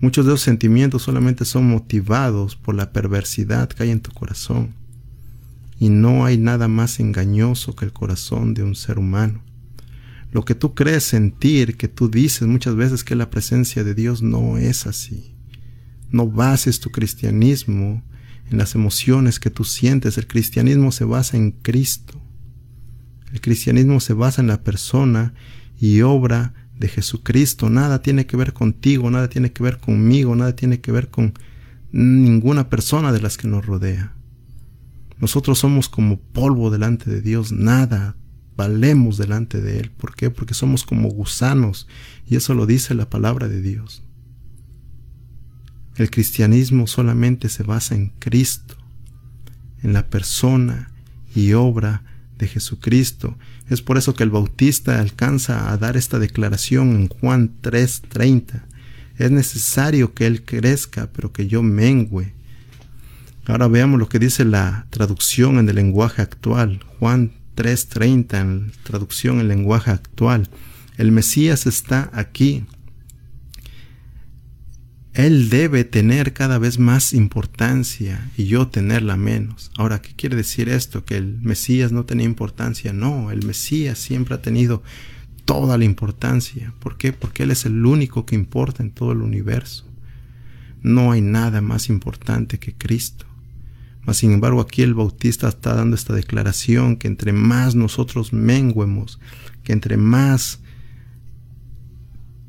Muchos de esos sentimientos solamente son motivados por la perversidad que hay en tu corazón y no hay nada más engañoso que el corazón de un ser humano. Lo que tú crees sentir, que tú dices muchas veces que la presencia de Dios no es así. No bases tu cristianismo en las emociones que tú sientes. El cristianismo se basa en Cristo. El cristianismo se basa en la persona y obra de Jesucristo. Nada tiene que ver contigo, nada tiene que ver conmigo, nada tiene que ver con ninguna persona de las que nos rodea. Nosotros somos como polvo delante de Dios, nada valemos delante de Él. ¿Por qué? Porque somos como gusanos y eso lo dice la palabra de Dios. El cristianismo solamente se basa en Cristo, en la persona y obra de Jesucristo. Es por eso que el bautista alcanza a dar esta declaración en Juan 3:30. Es necesario que Él crezca, pero que yo mengüe. Ahora veamos lo que dice la traducción en el lenguaje actual. Juan 3:30 en traducción en lenguaje actual. El Mesías está aquí. Él debe tener cada vez más importancia y yo tenerla menos. Ahora, ¿qué quiere decir esto? ¿Que el Mesías no tenía importancia? No, el Mesías siempre ha tenido toda la importancia. ¿Por qué? Porque Él es el único que importa en todo el universo. No hay nada más importante que Cristo. Mas sin embargo aquí el Bautista está dando esta declaración que entre más nosotros menguemos, que entre más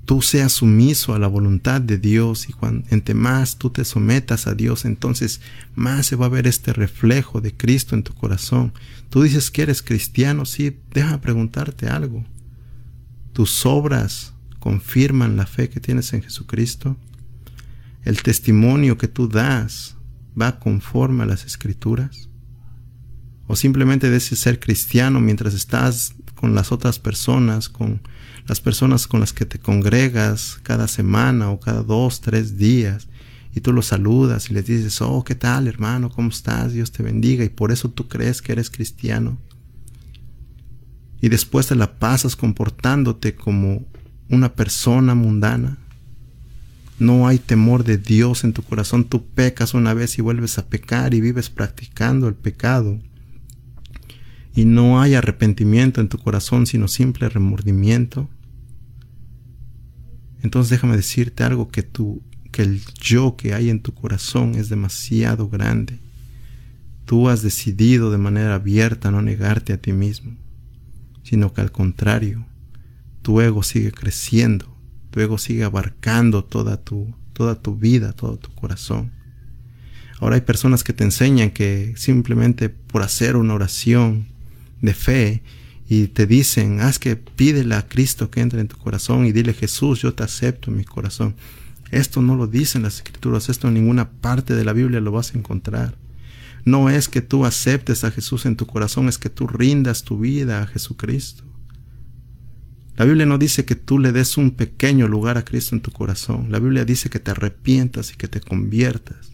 tú seas sumiso a la voluntad de Dios y cuando, entre más tú te sometas a Dios, entonces más se va a ver este reflejo de Cristo en tu corazón. Tú dices que eres cristiano, sí, deja preguntarte algo. tus obras confirman la fe que tienes en Jesucristo, el testimonio que tú das va conforme a las escrituras, o simplemente deseas ser cristiano mientras estás con las otras personas, con las personas con las que te congregas cada semana o cada dos, tres días, y tú los saludas y les dices, oh, ¿qué tal hermano? ¿Cómo estás? Dios te bendiga, y por eso tú crees que eres cristiano. Y después te la pasas comportándote como una persona mundana. No hay temor de Dios en tu corazón. Tú pecas una vez y vuelves a pecar y vives practicando el pecado. Y no hay arrepentimiento en tu corazón, sino simple remordimiento. Entonces déjame decirte algo que tú, que el yo que hay en tu corazón es demasiado grande. Tú has decidido de manera abierta no negarte a ti mismo, sino que al contrario, tu ego sigue creciendo, tu ego sigue abarcando toda tu, toda tu vida, todo tu corazón. Ahora hay personas que te enseñan que simplemente por hacer una oración de fe y te dicen, haz que pídele a Cristo que entre en tu corazón y dile Jesús, yo te acepto en mi corazón. Esto no lo dicen las escrituras, esto en ninguna parte de la Biblia lo vas a encontrar. No es que tú aceptes a Jesús en tu corazón, es que tú rindas tu vida a Jesucristo. La Biblia no dice que tú le des un pequeño lugar a Cristo en tu corazón. La Biblia dice que te arrepientas y que te conviertas.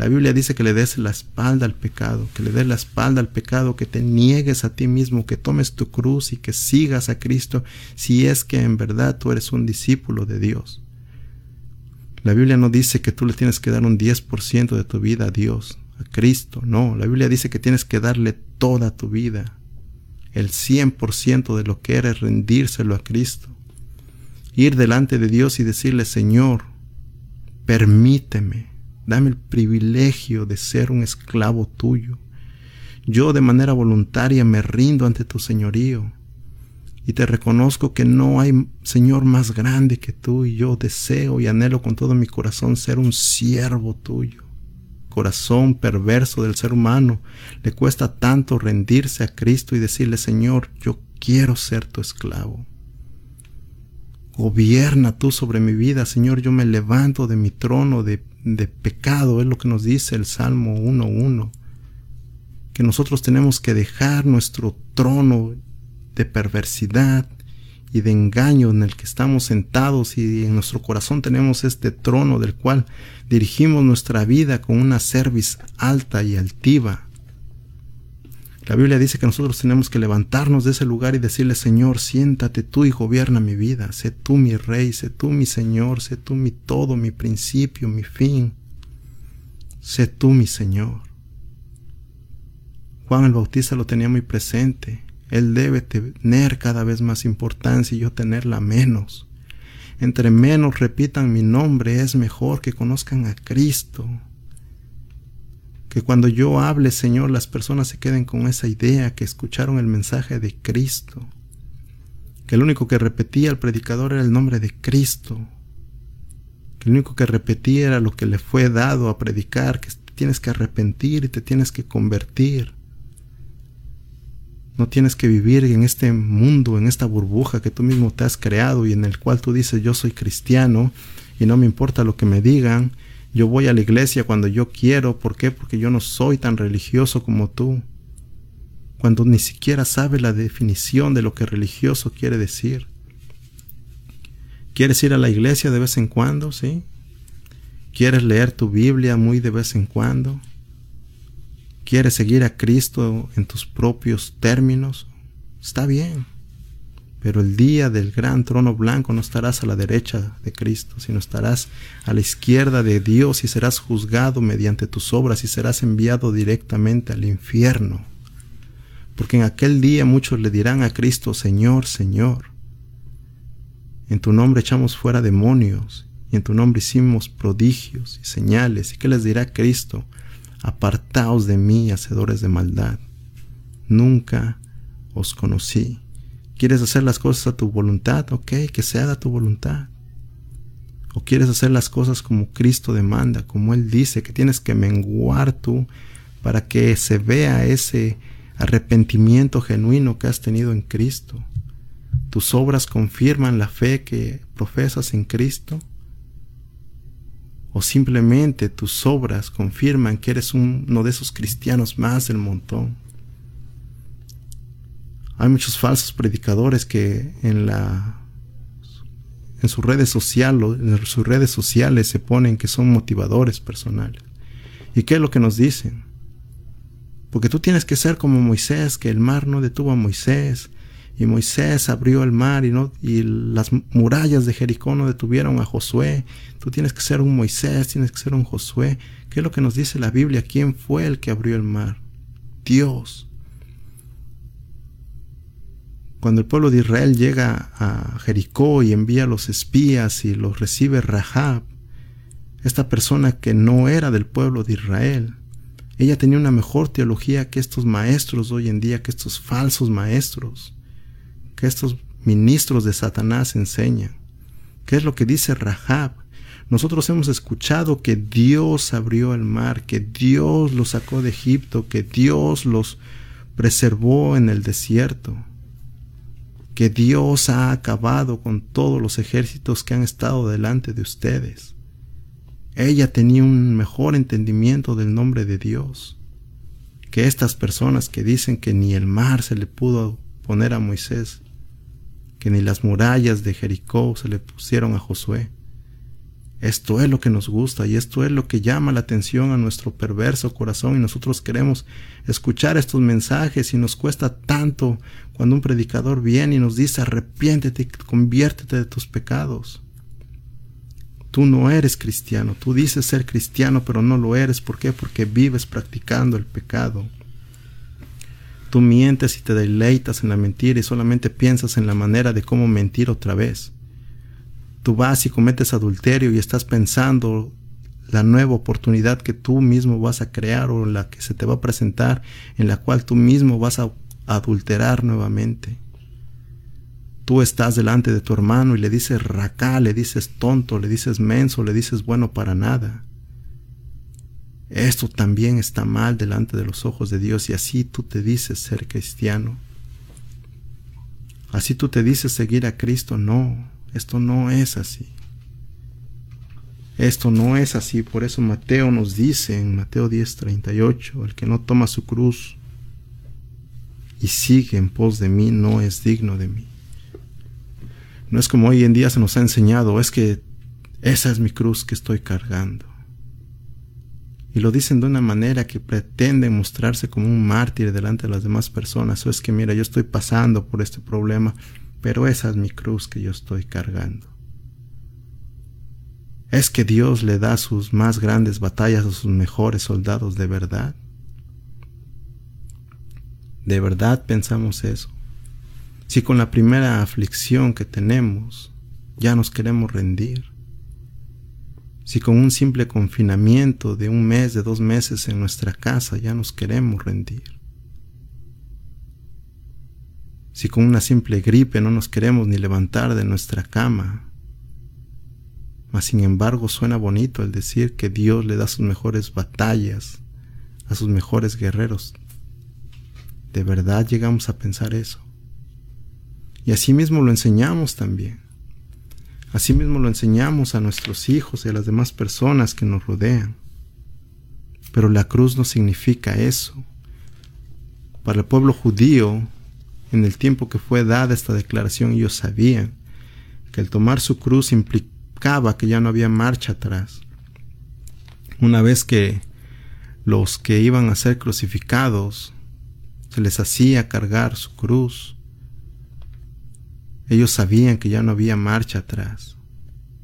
La Biblia dice que le des la espalda al pecado, que le des la espalda al pecado, que te niegues a ti mismo, que tomes tu cruz y que sigas a Cristo si es que en verdad tú eres un discípulo de Dios. La Biblia no dice que tú le tienes que dar un 10% de tu vida a Dios, a Cristo, no. La Biblia dice que tienes que darle toda tu vida el 100% de lo que eres, rendírselo a Cristo. Ir delante de Dios y decirle, Señor, permíteme, dame el privilegio de ser un esclavo tuyo. Yo de manera voluntaria me rindo ante tu señorío y te reconozco que no hay Señor más grande que tú y yo deseo y anhelo con todo mi corazón ser un siervo tuyo corazón perverso del ser humano le cuesta tanto rendirse a Cristo y decirle, Señor, yo quiero ser tu esclavo. Gobierna tú sobre mi vida, Señor, yo me levanto de mi trono de, de pecado, es lo que nos dice el Salmo 1.1, que nosotros tenemos que dejar nuestro trono de perversidad y de engaño en el que estamos sentados y en nuestro corazón tenemos este trono del cual dirigimos nuestra vida con una cerviz alta y altiva. La Biblia dice que nosotros tenemos que levantarnos de ese lugar y decirle, Señor, siéntate tú y gobierna mi vida, sé tú mi rey, sé tú mi Señor, sé tú mi todo, mi principio, mi fin, sé tú mi Señor. Juan el Bautista lo tenía muy presente. Él debe tener cada vez más importancia y yo tenerla menos. Entre menos repitan mi nombre es mejor que conozcan a Cristo. Que cuando yo hable, Señor, las personas se queden con esa idea que escucharon el mensaje de Cristo. Que el único que repetía el predicador era el nombre de Cristo. Que el único que repetía era lo que le fue dado a predicar, que tienes que arrepentir y te tienes que convertir. No tienes que vivir en este mundo, en esta burbuja que tú mismo te has creado y en el cual tú dices yo soy cristiano y no me importa lo que me digan. Yo voy a la iglesia cuando yo quiero. ¿Por qué? Porque yo no soy tan religioso como tú. Cuando ni siquiera sabes la definición de lo que religioso quiere decir. ¿Quieres ir a la iglesia de vez en cuando? ¿Sí? ¿Quieres leer tu Biblia muy de vez en cuando? quieres seguir a Cristo en tus propios términos, está bien. Pero el día del gran trono blanco no estarás a la derecha de Cristo, sino estarás a la izquierda de Dios y serás juzgado mediante tus obras y serás enviado directamente al infierno. Porque en aquel día muchos le dirán a Cristo, Señor, Señor. En tu nombre echamos fuera demonios y en tu nombre hicimos prodigios y señales. ¿Y qué les dirá Cristo? Apartaos de mí, hacedores de maldad. Nunca os conocí. ¿Quieres hacer las cosas a tu voluntad? Ok, que se haga tu voluntad. ¿O quieres hacer las cosas como Cristo demanda, como Él dice, que tienes que menguar tú para que se vea ese arrepentimiento genuino que has tenido en Cristo? ¿Tus obras confirman la fe que profesas en Cristo? ¿O simplemente tus obras confirman que eres uno de esos cristianos más del montón? Hay muchos falsos predicadores que en la en sus redes sociales, en sus redes sociales se ponen que son motivadores personales. ¿Y qué es lo que nos dicen? Porque tú tienes que ser como Moisés, que el mar no detuvo a Moisés, y Moisés abrió el mar y, no, y las murallas de Jericó no detuvieron a Josué. Tú tienes que ser un Moisés, tienes que ser un Josué. ¿Qué es lo que nos dice la Biblia? ¿Quién fue el que abrió el mar? Dios. Cuando el pueblo de Israel llega a Jericó y envía a los espías y los recibe Rahab, esta persona que no era del pueblo de Israel, ella tenía una mejor teología que estos maestros hoy en día, que estos falsos maestros, que estos ministros de Satanás enseñan. ¿Qué es lo que dice Rahab? Nosotros hemos escuchado que Dios abrió el mar, que Dios los sacó de Egipto, que Dios los preservó en el desierto que Dios ha acabado con todos los ejércitos que han estado delante de ustedes. Ella tenía un mejor entendimiento del nombre de Dios que estas personas que dicen que ni el mar se le pudo poner a Moisés, que ni las murallas de Jericó se le pusieron a Josué. Esto es lo que nos gusta y esto es lo que llama la atención a nuestro perverso corazón y nosotros queremos escuchar estos mensajes y nos cuesta tanto cuando un predicador viene y nos dice arrepiéntete, conviértete de tus pecados. Tú no eres cristiano, tú dices ser cristiano pero no lo eres. ¿Por qué? Porque vives practicando el pecado. Tú mientes y te deleitas en la mentira y solamente piensas en la manera de cómo mentir otra vez tú vas y cometes adulterio y estás pensando la nueva oportunidad que tú mismo vas a crear o la que se te va a presentar, en la cual tú mismo vas a adulterar nuevamente. Tú estás delante de tu hermano y le dices racá, le dices tonto, le dices menso, le dices bueno para nada. Esto también está mal delante de los ojos de Dios y así tú te dices ser cristiano. Así tú te dices seguir a Cristo, no. Esto no es así. Esto no es así. Por eso Mateo nos dice en Mateo 10:38, el que no toma su cruz y sigue en pos de mí no es digno de mí. No es como hoy en día se nos ha enseñado, es que esa es mi cruz que estoy cargando. Y lo dicen de una manera que pretenden mostrarse como un mártir delante de las demás personas. O es que, mira, yo estoy pasando por este problema, pero esa es mi cruz que yo estoy cargando. ¿Es que Dios le da sus más grandes batallas a sus mejores soldados de verdad? ¿De verdad pensamos eso? Si con la primera aflicción que tenemos ya nos queremos rendir, si con un simple confinamiento de un mes, de dos meses en nuestra casa ya nos queremos rendir, si con una simple gripe no nos queremos ni levantar de nuestra cama. Mas sin embargo suena bonito el decir que Dios le da sus mejores batallas a sus mejores guerreros. ¿De verdad llegamos a pensar eso? Y así mismo lo enseñamos también. Así mismo lo enseñamos a nuestros hijos y a las demás personas que nos rodean. Pero la cruz no significa eso. Para el pueblo judío, en el tiempo que fue dada esta declaración ellos sabían que el tomar su cruz implicaba que ya no había marcha atrás. Una vez que los que iban a ser crucificados se les hacía cargar su cruz, ellos sabían que ya no había marcha atrás,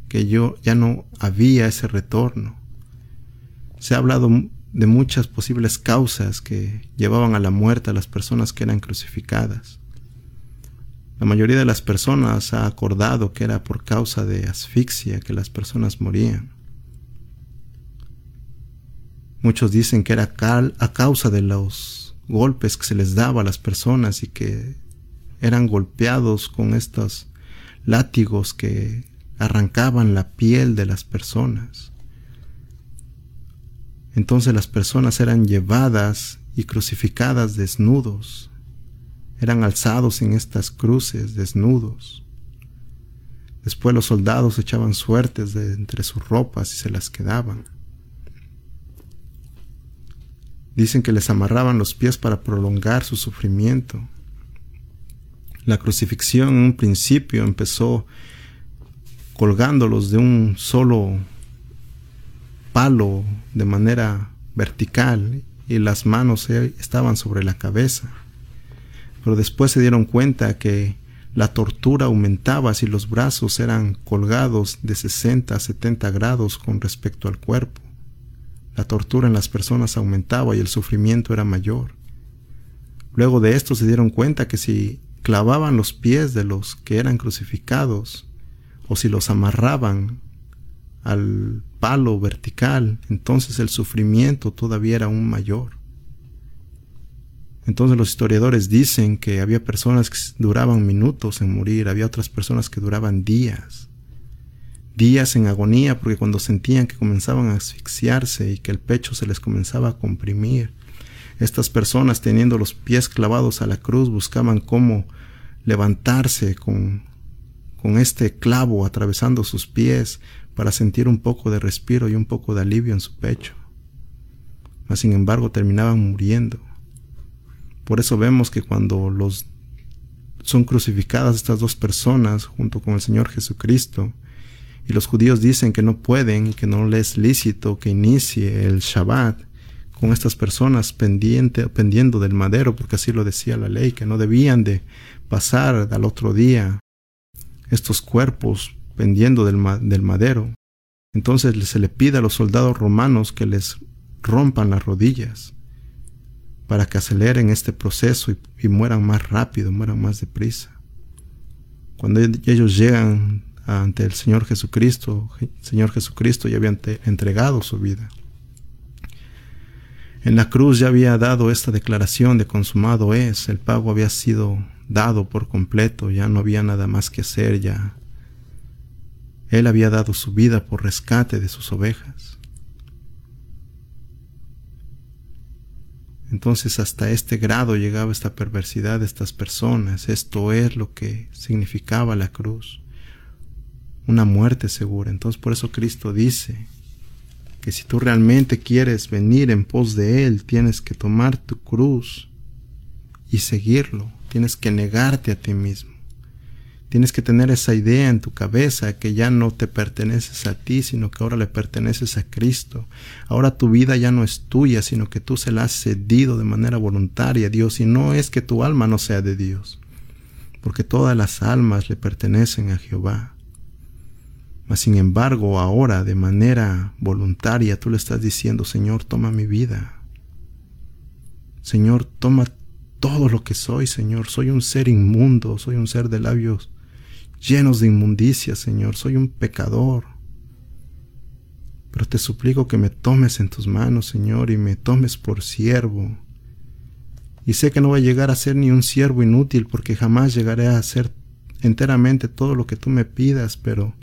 que yo ya no había ese retorno. Se ha hablado de muchas posibles causas que llevaban a la muerte a las personas que eran crucificadas. La mayoría de las personas ha acordado que era por causa de asfixia que las personas morían. Muchos dicen que era a causa de los golpes que se les daba a las personas y que eran golpeados con estos látigos que arrancaban la piel de las personas. Entonces las personas eran llevadas y crucificadas desnudos eran alzados en estas cruces desnudos. Después los soldados echaban suertes de entre sus ropas y se las quedaban. Dicen que les amarraban los pies para prolongar su sufrimiento. La crucifixión en un principio empezó colgándolos de un solo palo de manera vertical y las manos estaban sobre la cabeza. Pero después se dieron cuenta que la tortura aumentaba si los brazos eran colgados de 60 a 70 grados con respecto al cuerpo. La tortura en las personas aumentaba y el sufrimiento era mayor. Luego de esto se dieron cuenta que si clavaban los pies de los que eran crucificados o si los amarraban al vertical, entonces el sufrimiento todavía era aún mayor. Entonces los historiadores dicen que había personas que duraban minutos en morir, había otras personas que duraban días, días en agonía porque cuando sentían que comenzaban a asfixiarse y que el pecho se les comenzaba a comprimir, estas personas teniendo los pies clavados a la cruz buscaban cómo levantarse con, con este clavo atravesando sus pies para sentir un poco de respiro y un poco de alivio en su pecho. Mas sin embargo terminaban muriendo. Por eso vemos que cuando los son crucificadas estas dos personas junto con el Señor Jesucristo, y los judíos dicen que no pueden, que no les es lícito que inicie el Shabbat con estas personas pendiente, pendiendo del madero, porque así lo decía la ley, que no debían de pasar al otro día estos cuerpos pendiendo del, del madero. Entonces se le pide a los soldados romanos que les rompan las rodillas para que aceleren este proceso y, mueran más rápido, mueran más deprisa. Cuando ellos llegan ante el Señor Jesucristo, el Señor Jesucristo ya había entregado su vida. En la cruz ya había dado esta declaración de consumado es, el pago había sido dado por completo, ya no había nada más que hacer, ya. Él había dado su vida por rescate de sus ovejas. Entonces hasta este grado llegaba esta perversidad de estas personas. Esto es lo que significaba la cruz. Una muerte segura. Entonces por eso Cristo dice que si tú realmente quieres venir en pos de Él, tienes que tomar tu cruz y seguirlo. Tienes que negarte a ti mismo. Tienes que tener esa idea en tu cabeza que ya no te perteneces a ti, sino que ahora le perteneces a Cristo. Ahora tu vida ya no es tuya, sino que tú se la has cedido de manera voluntaria a Dios. Y no es que tu alma no sea de Dios, porque todas las almas le pertenecen a Jehová. Mas sin embargo, ahora de manera voluntaria tú le estás diciendo, Señor, toma mi vida. Señor, toma todo lo que soy, Señor. Soy un ser inmundo, soy un ser de labios llenos de inmundicia, Señor. Soy un pecador. Pero te suplico que me tomes en tus manos, Señor, y me tomes por siervo. Y sé que no voy a llegar a ser ni un siervo inútil, porque jamás llegaré a hacer enteramente todo lo que tú me pidas, pero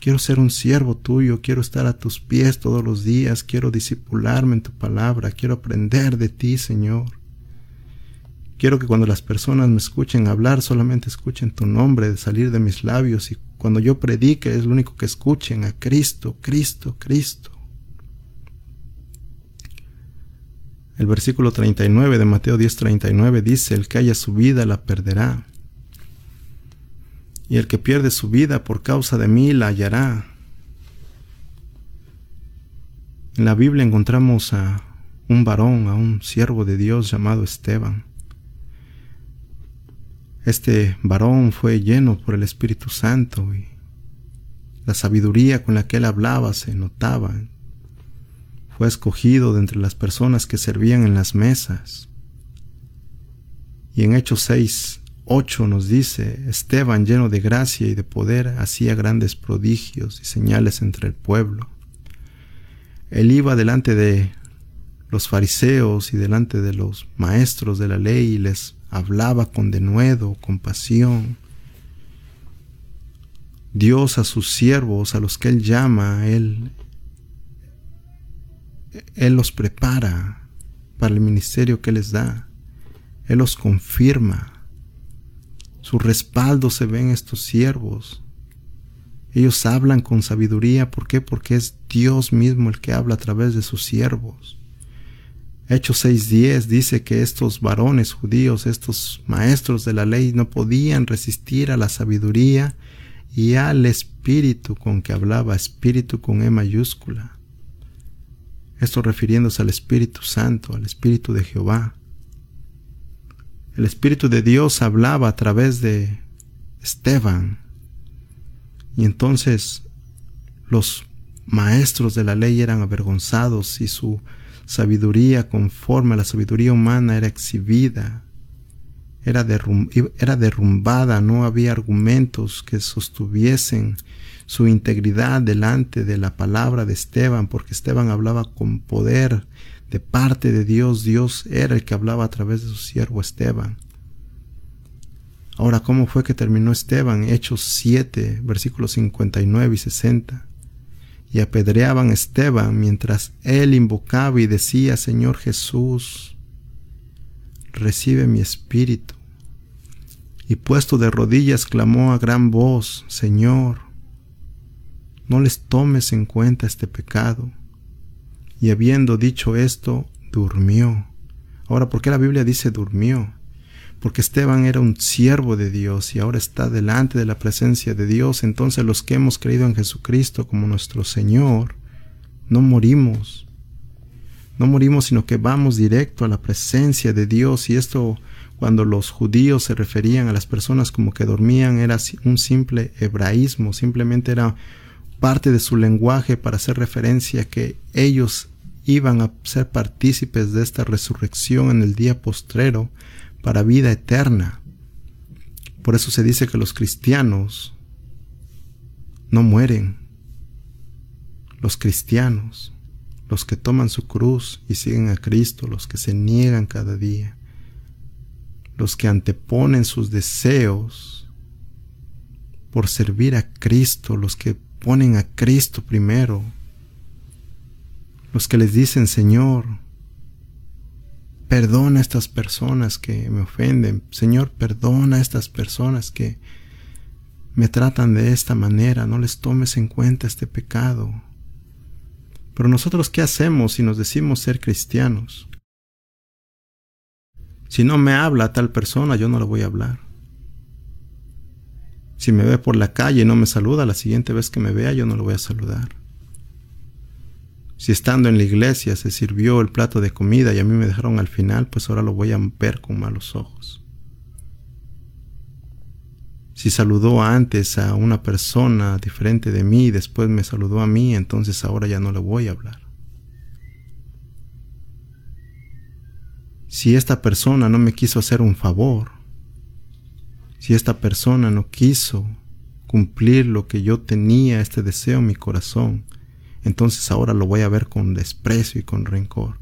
quiero ser un siervo tuyo, quiero estar a tus pies todos los días, quiero disipularme en tu palabra, quiero aprender de ti, Señor. Quiero que cuando las personas me escuchen hablar, solamente escuchen tu nombre de salir de mis labios y cuando yo predique es lo único que escuchen a Cristo, Cristo, Cristo. El versículo 39 de Mateo 10:39 dice, el que haya su vida la perderá, y el que pierde su vida por causa de mí la hallará. En la Biblia encontramos a un varón, a un siervo de Dios llamado Esteban. Este varón fue lleno por el Espíritu Santo y la sabiduría con la que él hablaba se notaba. Fue escogido de entre las personas que servían en las mesas. Y en Hechos 6, 8 nos dice, Esteban lleno de gracia y de poder hacía grandes prodigios y señales entre el pueblo. Él iba delante de los fariseos y delante de los maestros de la ley y les hablaba con denuedo, con pasión. Dios a sus siervos, a los que Él llama, Él, Él los prepara para el ministerio que les da. Él los confirma. Su respaldo se ve en estos siervos. Ellos hablan con sabiduría. ¿Por qué? Porque es Dios mismo el que habla a través de sus siervos. Hechos 6.10 dice que estos varones judíos, estos maestros de la ley, no podían resistir a la sabiduría y al espíritu con que hablaba, espíritu con E mayúscula. Esto refiriéndose al Espíritu Santo, al Espíritu de Jehová. El Espíritu de Dios hablaba a través de Esteban. Y entonces los maestros de la ley eran avergonzados y su sabiduría conforme a la sabiduría humana era exhibida, era, era derrumbada, no había argumentos que sostuviesen su integridad delante de la palabra de Esteban, porque Esteban hablaba con poder de parte de Dios, Dios era el que hablaba a través de su siervo Esteban. Ahora, ¿cómo fue que terminó Esteban? Hechos 7, versículos 59 y 60 y apedreaban a Esteban mientras él invocaba y decía, Señor Jesús, recibe mi espíritu. Y puesto de rodillas clamó a gran voz, Señor, no les tomes en cuenta este pecado. Y habiendo dicho esto, durmió. Ahora, ¿por qué la Biblia dice durmió? Porque Esteban era un siervo de Dios y ahora está delante de la presencia de Dios, entonces los que hemos creído en Jesucristo como nuestro Señor, no morimos. No morimos, sino que vamos directo a la presencia de Dios. Y esto cuando los judíos se referían a las personas como que dormían era un simple hebraísmo, simplemente era parte de su lenguaje para hacer referencia a que ellos iban a ser partícipes de esta resurrección en el día postrero, para vida eterna. Por eso se dice que los cristianos no mueren. Los cristianos, los que toman su cruz y siguen a Cristo, los que se niegan cada día, los que anteponen sus deseos por servir a Cristo, los que ponen a Cristo primero, los que les dicen, Señor, Perdona a estas personas que me ofenden. Señor, perdona a estas personas que me tratan de esta manera. No les tomes en cuenta este pecado. Pero nosotros, ¿qué hacemos si nos decimos ser cristianos? Si no me habla tal persona, yo no le voy a hablar. Si me ve por la calle y no me saluda, la siguiente vez que me vea, yo no le voy a saludar. Si estando en la iglesia se sirvió el plato de comida y a mí me dejaron al final, pues ahora lo voy a ver con malos ojos. Si saludó antes a una persona diferente de mí y después me saludó a mí, entonces ahora ya no le voy a hablar. Si esta persona no me quiso hacer un favor, si esta persona no quiso cumplir lo que yo tenía, este deseo en mi corazón, entonces ahora lo voy a ver con desprecio y con rencor.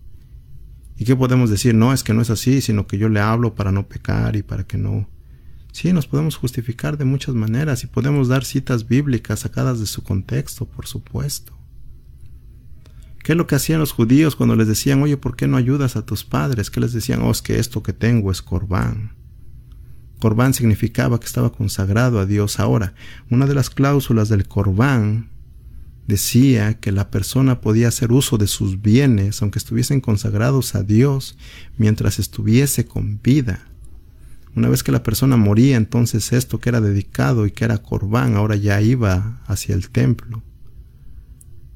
¿Y qué podemos decir? No, es que no es así, sino que yo le hablo para no pecar y para que no... Sí, nos podemos justificar de muchas maneras y podemos dar citas bíblicas sacadas de su contexto, por supuesto. ¿Qué es lo que hacían los judíos cuando les decían, oye, ¿por qué no ayudas a tus padres? ¿Qué les decían? Oh, es que esto que tengo es corbán. Corbán significaba que estaba consagrado a Dios. Ahora, una de las cláusulas del corbán decía que la persona podía hacer uso de sus bienes, aunque estuviesen consagrados a Dios, mientras estuviese con vida. Una vez que la persona moría, entonces esto que era dedicado y que era corbán, ahora ya iba hacia el templo.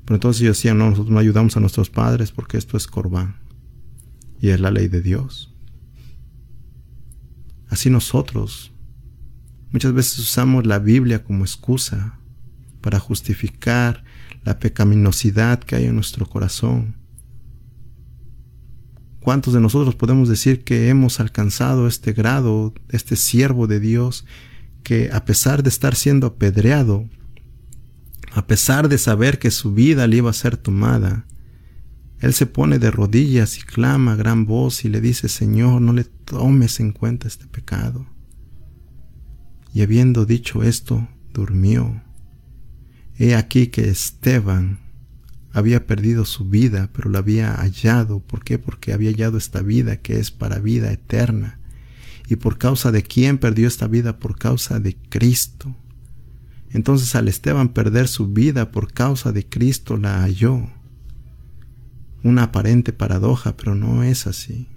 Pero entonces ellos decían, no, nosotros no ayudamos a nuestros padres porque esto es corbán. Y es la ley de Dios. Así nosotros muchas veces usamos la Biblia como excusa para justificar la pecaminosidad que hay en nuestro corazón. ¿Cuántos de nosotros podemos decir que hemos alcanzado este grado, este siervo de Dios, que a pesar de estar siendo apedreado, a pesar de saber que su vida le iba a ser tomada, él se pone de rodillas y clama a gran voz y le dice, Señor, no le tomes en cuenta este pecado. Y habiendo dicho esto, durmió. He aquí que Esteban había perdido su vida, pero la había hallado. ¿Por qué? Porque había hallado esta vida que es para vida eterna. ¿Y por causa de quién perdió esta vida? Por causa de Cristo. Entonces al Esteban perder su vida por causa de Cristo la halló. Una aparente paradoja, pero no es así.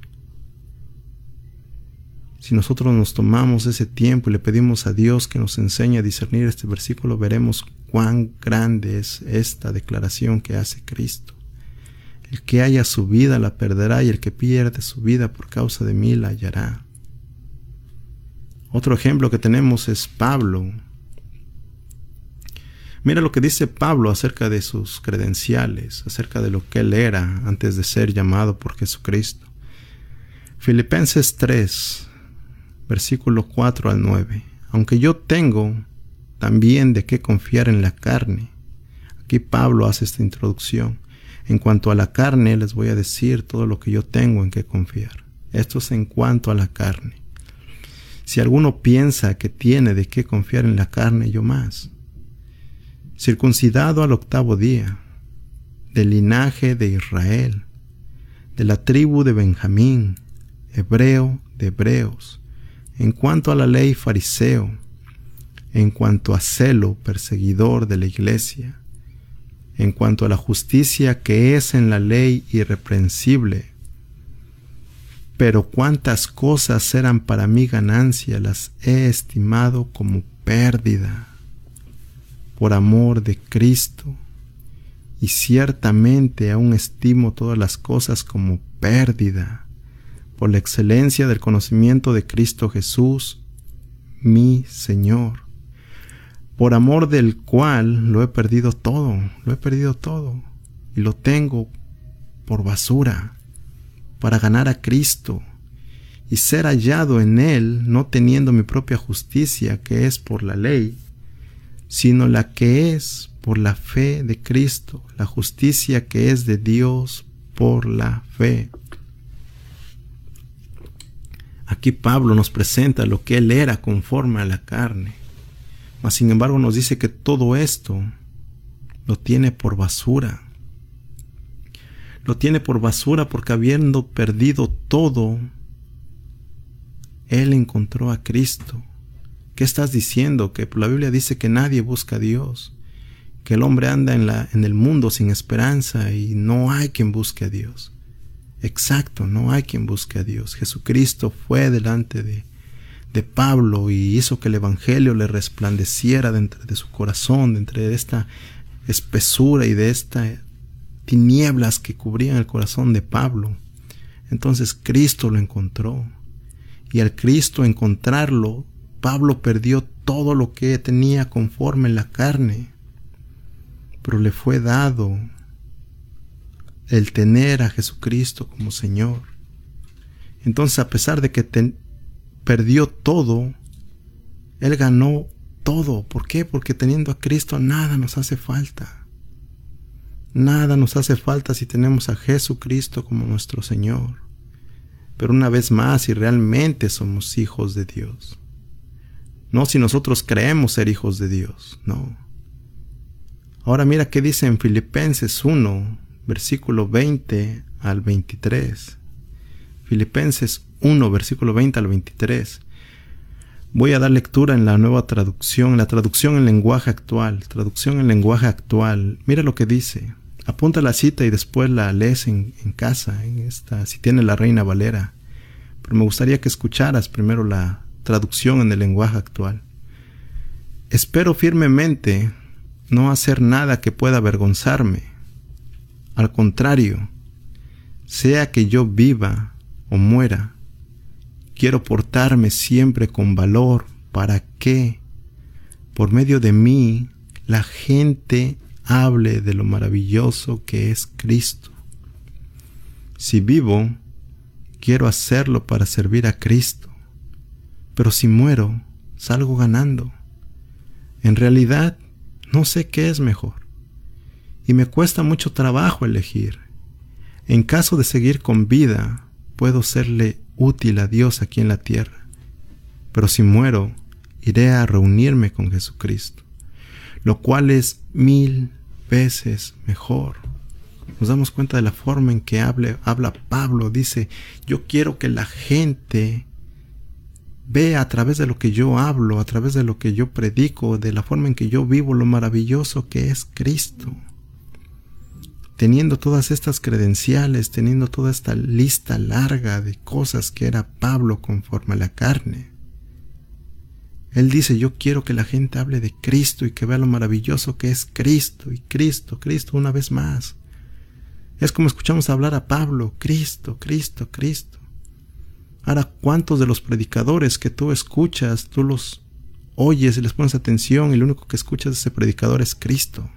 Si nosotros nos tomamos ese tiempo y le pedimos a Dios que nos enseñe a discernir este versículo, veremos cuán grande es esta declaración que hace Cristo. El que haya su vida la perderá y el que pierde su vida por causa de mí la hallará. Otro ejemplo que tenemos es Pablo. Mira lo que dice Pablo acerca de sus credenciales, acerca de lo que él era antes de ser llamado por Jesucristo. Filipenses 3, versículo 4 al 9. Aunque yo tengo también de qué confiar en la carne. Aquí Pablo hace esta introducción. En cuanto a la carne, les voy a decir todo lo que yo tengo en qué confiar. Esto es en cuanto a la carne. Si alguno piensa que tiene de qué confiar en la carne, yo más. Circuncidado al octavo día, del linaje de Israel, de la tribu de Benjamín, hebreo de hebreos, en cuanto a la ley fariseo, en cuanto a celo perseguidor de la iglesia, en cuanto a la justicia que es en la ley irreprensible. Pero cuántas cosas eran para mí ganancia las he estimado como pérdida por amor de Cristo, y ciertamente aún estimo todas las cosas como pérdida por la excelencia del conocimiento de Cristo Jesús, mi Señor por amor del cual lo he perdido todo, lo he perdido todo, y lo tengo por basura, para ganar a Cristo, y ser hallado en Él, no teniendo mi propia justicia, que es por la ley, sino la que es por la fe de Cristo, la justicia que es de Dios por la fe. Aquí Pablo nos presenta lo que él era conforme a la carne mas sin embargo nos dice que todo esto lo tiene por basura. Lo tiene por basura porque habiendo perdido todo, Él encontró a Cristo. ¿Qué estás diciendo? Que la Biblia dice que nadie busca a Dios, que el hombre anda en, la, en el mundo sin esperanza y no hay quien busque a Dios. Exacto, no hay quien busque a Dios. Jesucristo fue delante de, de Pablo y hizo que el Evangelio le resplandeciera dentro de su corazón, dentro de esta espesura y de estas tinieblas que cubrían el corazón de Pablo. Entonces Cristo lo encontró. Y al Cristo encontrarlo, Pablo perdió todo lo que tenía conforme en la carne. Pero le fue dado el tener a Jesucristo como Señor. Entonces, a pesar de que perdió todo, Él ganó todo. ¿Por qué? Porque teniendo a Cristo nada nos hace falta. Nada nos hace falta si tenemos a Jesucristo como nuestro Señor. Pero una vez más, si realmente somos hijos de Dios. No si nosotros creemos ser hijos de Dios, no. Ahora mira qué dice en Filipenses 1, versículo 20 al 23. Filipenses 1, versículo 20 al 23. Voy a dar lectura en la nueva traducción, la traducción en lenguaje actual, traducción en lenguaje actual. Mira lo que dice. Apunta la cita y después la lees en, en casa, en esta, si tiene la Reina Valera. Pero me gustaría que escucharas primero la traducción en el lenguaje actual. Espero firmemente no hacer nada que pueda avergonzarme. Al contrario, sea que yo viva o muera, Quiero portarme siempre con valor para que, por medio de mí, la gente hable de lo maravilloso que es Cristo. Si vivo, quiero hacerlo para servir a Cristo, pero si muero, salgo ganando. En realidad, no sé qué es mejor, y me cuesta mucho trabajo elegir. En caso de seguir con vida, puedo serle útil a Dios aquí en la tierra. Pero si muero, iré a reunirme con Jesucristo, lo cual es mil veces mejor. Nos damos cuenta de la forma en que habla, Pablo. Dice, yo quiero que la gente ve a través de lo que yo hablo, a través de lo que yo predico, de la forma en que yo vivo, lo maravilloso que es Cristo. Teniendo todas estas credenciales, teniendo toda esta lista larga de cosas que era Pablo conforme a la carne. Él dice, yo quiero que la gente hable de Cristo y que vea lo maravilloso que es Cristo y Cristo, Cristo una vez más. Es como escuchamos hablar a Pablo, Cristo, Cristo, Cristo. Ahora, ¿cuántos de los predicadores que tú escuchas, tú los oyes y les pones atención y lo único que escuchas de ese predicador es Cristo?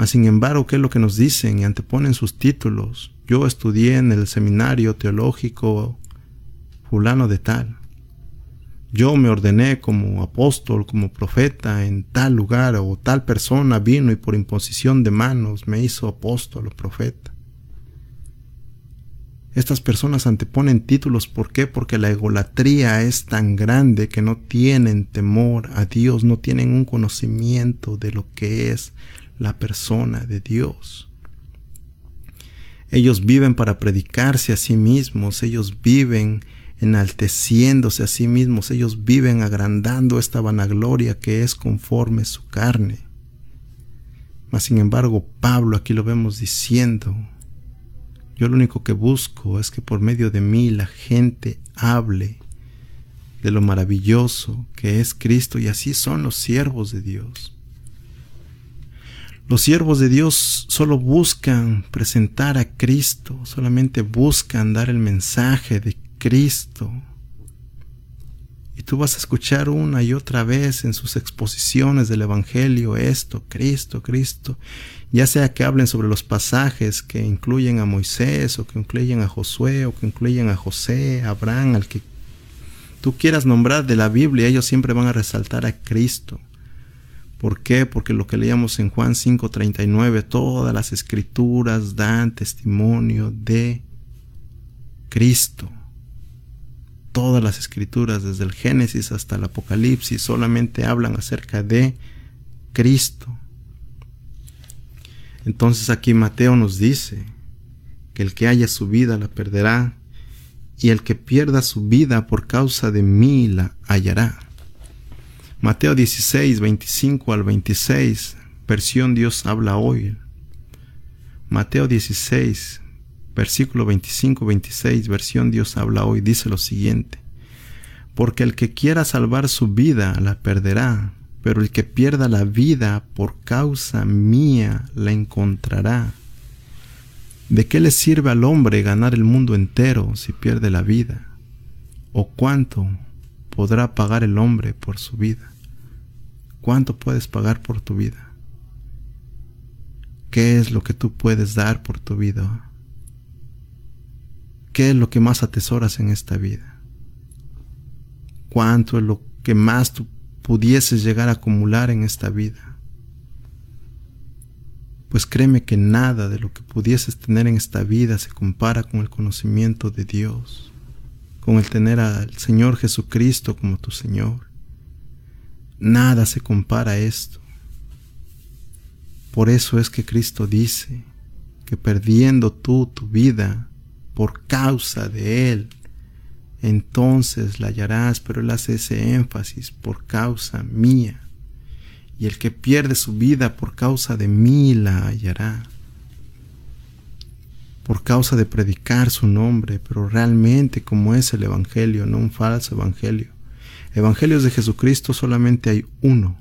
Mas sin embargo, ¿qué es lo que nos dicen y anteponen sus títulos? Yo estudié en el seminario teológico fulano de tal. Yo me ordené como apóstol, como profeta en tal lugar o tal persona vino y por imposición de manos me hizo apóstol o profeta. Estas personas anteponen títulos, ¿por qué? Porque la egolatría es tan grande que no tienen temor a Dios, no tienen un conocimiento de lo que es la persona de Dios. Ellos viven para predicarse a sí mismos, ellos viven enalteciéndose a sí mismos, ellos viven agrandando esta vanagloria que es conforme su carne. Mas sin embargo, Pablo aquí lo vemos diciendo, yo lo único que busco es que por medio de mí la gente hable de lo maravilloso que es Cristo y así son los siervos de Dios. Los siervos de Dios solo buscan presentar a Cristo, solamente buscan dar el mensaje de Cristo. Y tú vas a escuchar una y otra vez en sus exposiciones del Evangelio esto, Cristo, Cristo ya sea que hablen sobre los pasajes que incluyen a Moisés o que incluyen a Josué o que incluyen a José, a Abraham, al que tú quieras nombrar de la Biblia, ellos siempre van a resaltar a Cristo. ¿Por qué? Porque lo que leíamos en Juan 5:39, todas las escrituras dan testimonio de Cristo. Todas las escrituras, desde el Génesis hasta el Apocalipsis, solamente hablan acerca de Cristo. Entonces aquí Mateo nos dice que el que haya su vida la perderá y el que pierda su vida por causa de mí la hallará. Mateo 16, 25 al 26, versión Dios habla hoy. Mateo 16, versículo 25, 26, versión Dios habla hoy, dice lo siguiente. Porque el que quiera salvar su vida la perderá, pero el que pierda la vida por causa mía la encontrará. ¿De qué le sirve al hombre ganar el mundo entero si pierde la vida? ¿O cuánto podrá pagar el hombre por su vida? ¿Cuánto puedes pagar por tu vida? ¿Qué es lo que tú puedes dar por tu vida? ¿Qué es lo que más atesoras en esta vida? ¿Cuánto es lo que más tú pudieses llegar a acumular en esta vida. Pues créeme que nada de lo que pudieses tener en esta vida se compara con el conocimiento de Dios, con el tener al Señor Jesucristo como tu Señor. Nada se compara a esto. Por eso es que Cristo dice que perdiendo tú tu vida por causa de Él, entonces la hallarás, pero él hace ese énfasis por causa mía. Y el que pierde su vida por causa de mí la hallará. Por causa de predicar su nombre, pero realmente como es el Evangelio, no un falso Evangelio. Evangelios de Jesucristo solamente hay uno.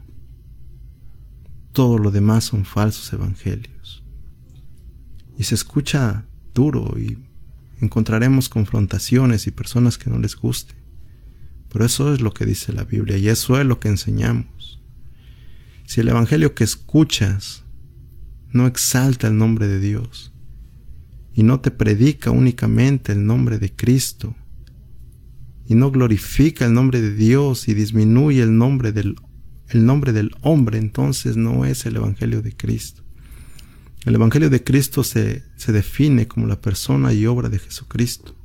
Todo lo demás son falsos evangelios. Y se escucha duro y encontraremos confrontaciones y personas que no les guste. Pero eso es lo que dice la Biblia y eso es lo que enseñamos. Si el Evangelio que escuchas no exalta el nombre de Dios y no te predica únicamente el nombre de Cristo y no glorifica el nombre de Dios y disminuye el nombre del, el nombre del hombre, entonces no es el Evangelio de Cristo. El Evangelio de Cristo se, se define como la persona y obra de Jesucristo.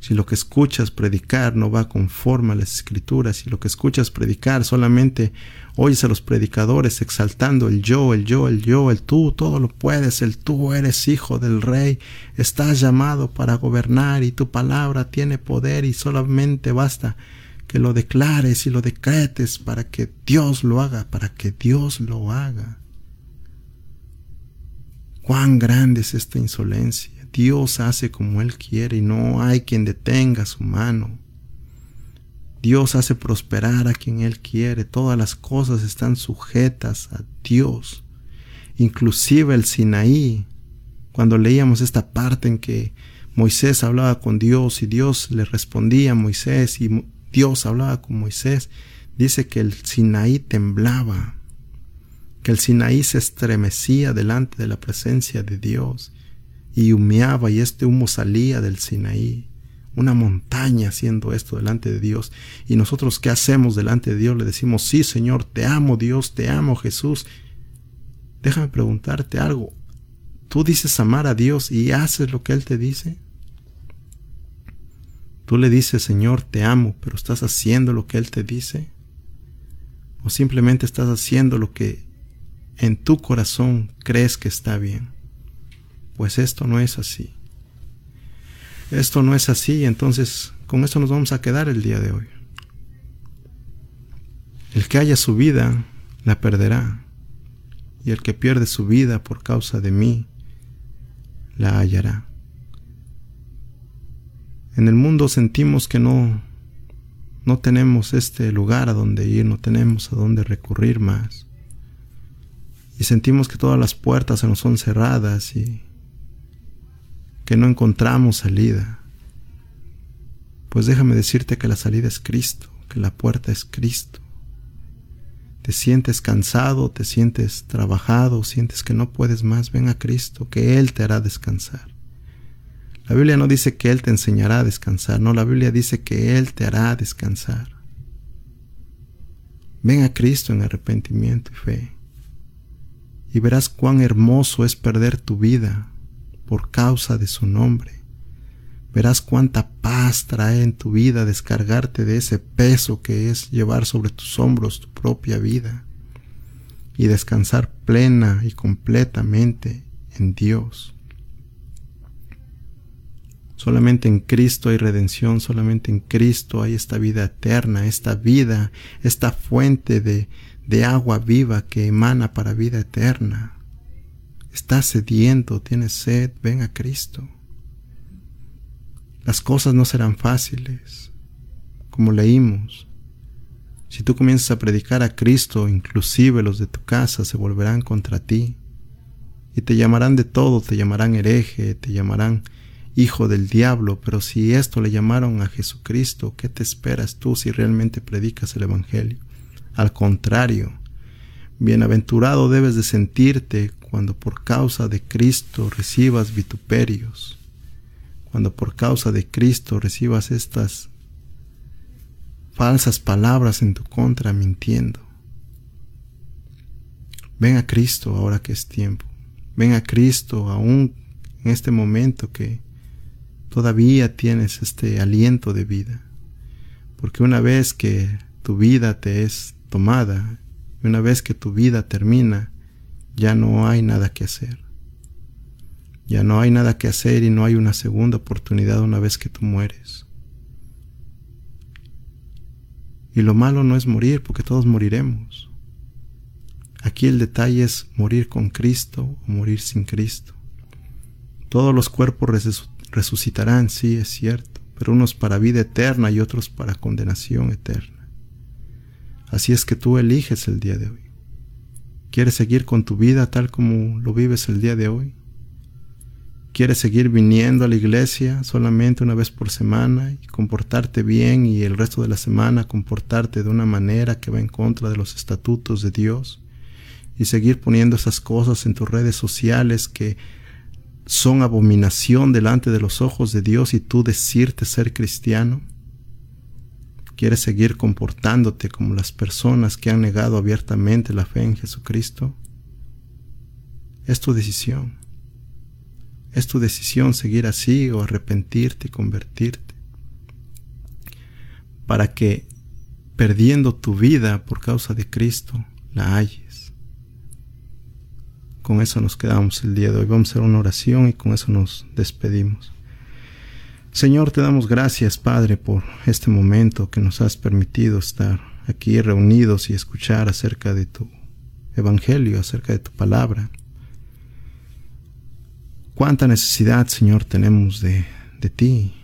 si lo que escuchas predicar no va conforme a las escrituras, si lo que escuchas predicar solamente oyes a los predicadores exaltando el yo, el yo, el yo, el tú, todo lo puedes, el tú eres hijo del rey, estás llamado para gobernar y tu palabra tiene poder y solamente basta que lo declares y lo decretes para que Dios lo haga, para que Dios lo haga. Cuán grande es esta insolencia. Dios hace como Él quiere y no hay quien detenga su mano. Dios hace prosperar a quien Él quiere. Todas las cosas están sujetas a Dios. Inclusive el Sinaí, cuando leíamos esta parte en que Moisés hablaba con Dios y Dios le respondía a Moisés y Dios hablaba con Moisés, dice que el Sinaí temblaba, que el Sinaí se estremecía delante de la presencia de Dios y humeaba y este humo salía del Sinaí. Una montaña haciendo esto delante de Dios. Y nosotros, ¿qué hacemos delante de Dios? Le decimos, sí, Señor, te amo, Dios, te amo, Jesús. Déjame preguntarte algo. ¿Tú dices amar a Dios y haces lo que Él te dice? Tú le dices, Señor, te amo, pero estás haciendo lo que Él te dice. O simplemente estás haciendo lo que en tu corazón crees que está bien. Pues esto no es así. Esto no es así, entonces con esto nos vamos a quedar el día de hoy. El que haya su vida, la perderá. Y el que pierde su vida por causa de mí, la hallará. En el mundo sentimos que no no tenemos este lugar a donde ir, no tenemos a dónde recurrir más. Y sentimos que todas las puertas se nos son cerradas y que no encontramos salida. Pues déjame decirte que la salida es Cristo, que la puerta es Cristo. Te sientes cansado, te sientes trabajado, sientes que no puedes más, ven a Cristo, que Él te hará descansar. La Biblia no dice que Él te enseñará a descansar, no, la Biblia dice que Él te hará descansar. Ven a Cristo en arrepentimiento y fe, y verás cuán hermoso es perder tu vida por causa de su nombre. Verás cuánta paz trae en tu vida descargarte de ese peso que es llevar sobre tus hombros tu propia vida y descansar plena y completamente en Dios. Solamente en Cristo hay redención, solamente en Cristo hay esta vida eterna, esta vida, esta fuente de, de agua viva que emana para vida eterna. Estás sediento, tienes sed, ven a Cristo. Las cosas no serán fáciles, como leímos. Si tú comienzas a predicar a Cristo, inclusive los de tu casa se volverán contra ti y te llamarán de todo, te llamarán hereje, te llamarán hijo del diablo, pero si esto le llamaron a Jesucristo, ¿qué te esperas tú si realmente predicas el Evangelio? Al contrario, bienaventurado debes de sentirte cuando por causa de Cristo recibas vituperios, cuando por causa de Cristo recibas estas falsas palabras en tu contra mintiendo. Ven a Cristo ahora que es tiempo. Ven a Cristo aún en este momento que todavía tienes este aliento de vida. Porque una vez que tu vida te es tomada, una vez que tu vida termina, ya no hay nada que hacer. Ya no hay nada que hacer y no hay una segunda oportunidad una vez que tú mueres. Y lo malo no es morir, porque todos moriremos. Aquí el detalle es morir con Cristo o morir sin Cristo. Todos los cuerpos resucitarán, sí, es cierto, pero unos para vida eterna y otros para condenación eterna. Así es que tú eliges el día de hoy. ¿Quieres seguir con tu vida tal como lo vives el día de hoy? ¿Quieres seguir viniendo a la iglesia solamente una vez por semana y comportarte bien y el resto de la semana comportarte de una manera que va en contra de los estatutos de Dios? Y seguir poniendo esas cosas en tus redes sociales que son abominación delante de los ojos de Dios y tú decirte ser cristiano? ¿Quieres seguir comportándote como las personas que han negado abiertamente la fe en Jesucristo? Es tu decisión. Es tu decisión seguir así o arrepentirte y convertirte. para que perdiendo tu vida por causa de Cristo, la halles. Con eso nos quedamos el día de hoy. Vamos a hacer una oración y con eso nos despedimos. Señor, te damos gracias, Padre, por este momento que nos has permitido estar aquí reunidos y escuchar acerca de tu evangelio, acerca de tu palabra. Cuánta necesidad, Señor, tenemos de, de ti,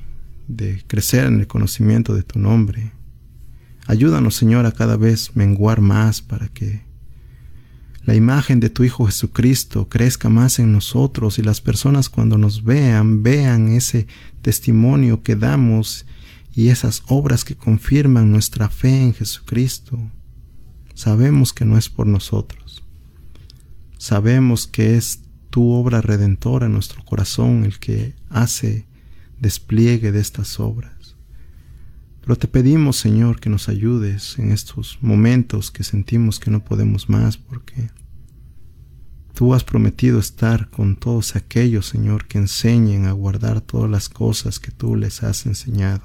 de crecer en el conocimiento de tu nombre. Ayúdanos, Señor, a cada vez menguar más para que la imagen de tu Hijo Jesucristo crezca más en nosotros y las personas cuando nos vean, vean ese testimonio que damos y esas obras que confirman nuestra fe en Jesucristo. Sabemos que no es por nosotros. Sabemos que es tu obra redentora en nuestro corazón el que hace despliegue de estas obras. Pero te pedimos, Señor, que nos ayudes en estos momentos que sentimos que no podemos más, porque tú has prometido estar con todos aquellos, Señor, que enseñen a guardar todas las cosas que tú les has enseñado.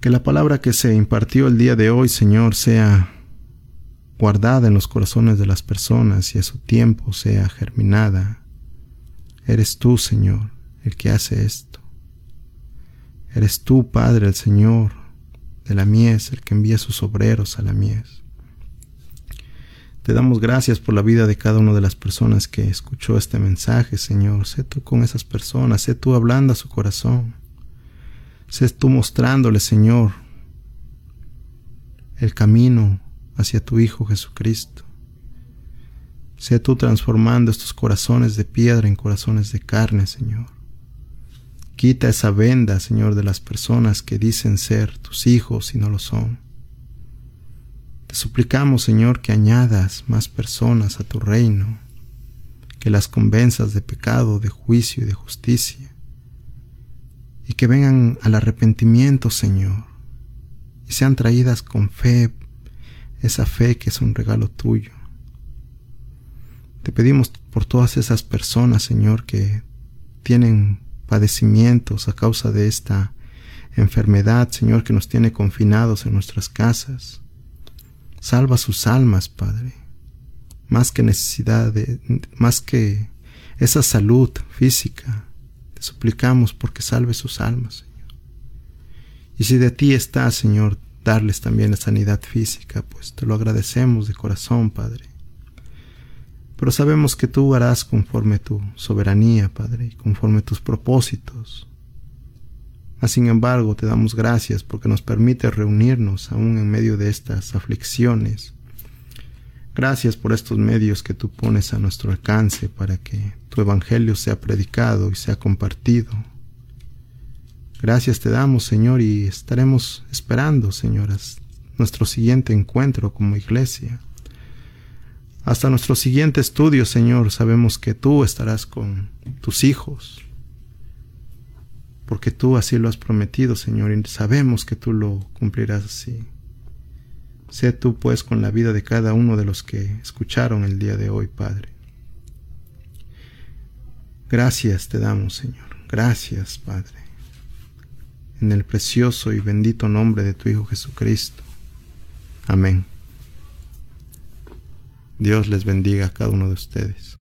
Que la palabra que se impartió el día de hoy, Señor, sea guardada en los corazones de las personas y a su tiempo sea germinada. Eres tú, Señor, el que hace esto. Eres tú, Padre, el Señor de la mies, el que envía sus obreros a la mies. Te damos gracias por la vida de cada una de las personas que escuchó este mensaje, Señor. Sé tú con esas personas, sé tú hablando a su corazón. Sé tú mostrándole, Señor, el camino hacia tu Hijo Jesucristo. Sé tú transformando estos corazones de piedra en corazones de carne, Señor. Quita esa venda, Señor, de las personas que dicen ser tus hijos y no lo son. Te suplicamos, Señor, que añadas más personas a tu reino, que las convenzas de pecado, de juicio y de justicia, y que vengan al arrepentimiento, Señor, y sean traídas con fe, esa fe que es un regalo tuyo. Te pedimos por todas esas personas, Señor, que tienen padecimientos a causa de esta enfermedad, Señor, que nos tiene confinados en nuestras casas. Salva sus almas, Padre. Más que necesidad de, más que esa salud física, te suplicamos porque salve sus almas, Señor. Y si de ti está, Señor, darles también la sanidad física, pues te lo agradecemos de corazón, Padre pero sabemos que tú harás conforme tu soberanía, Padre, y conforme tus propósitos. Mas, sin embargo, te damos gracias porque nos permite reunirnos aún en medio de estas aflicciones. Gracias por estos medios que tú pones a nuestro alcance para que tu evangelio sea predicado y sea compartido. Gracias te damos, Señor, y estaremos esperando, señoras, nuestro siguiente encuentro como iglesia. Hasta nuestro siguiente estudio, Señor, sabemos que tú estarás con tus hijos, porque tú así lo has prometido, Señor, y sabemos que tú lo cumplirás así. Sé tú, pues, con la vida de cada uno de los que escucharon el día de hoy, Padre. Gracias te damos, Señor. Gracias, Padre. En el precioso y bendito nombre de tu Hijo Jesucristo. Amén. Dios les bendiga a cada uno de ustedes.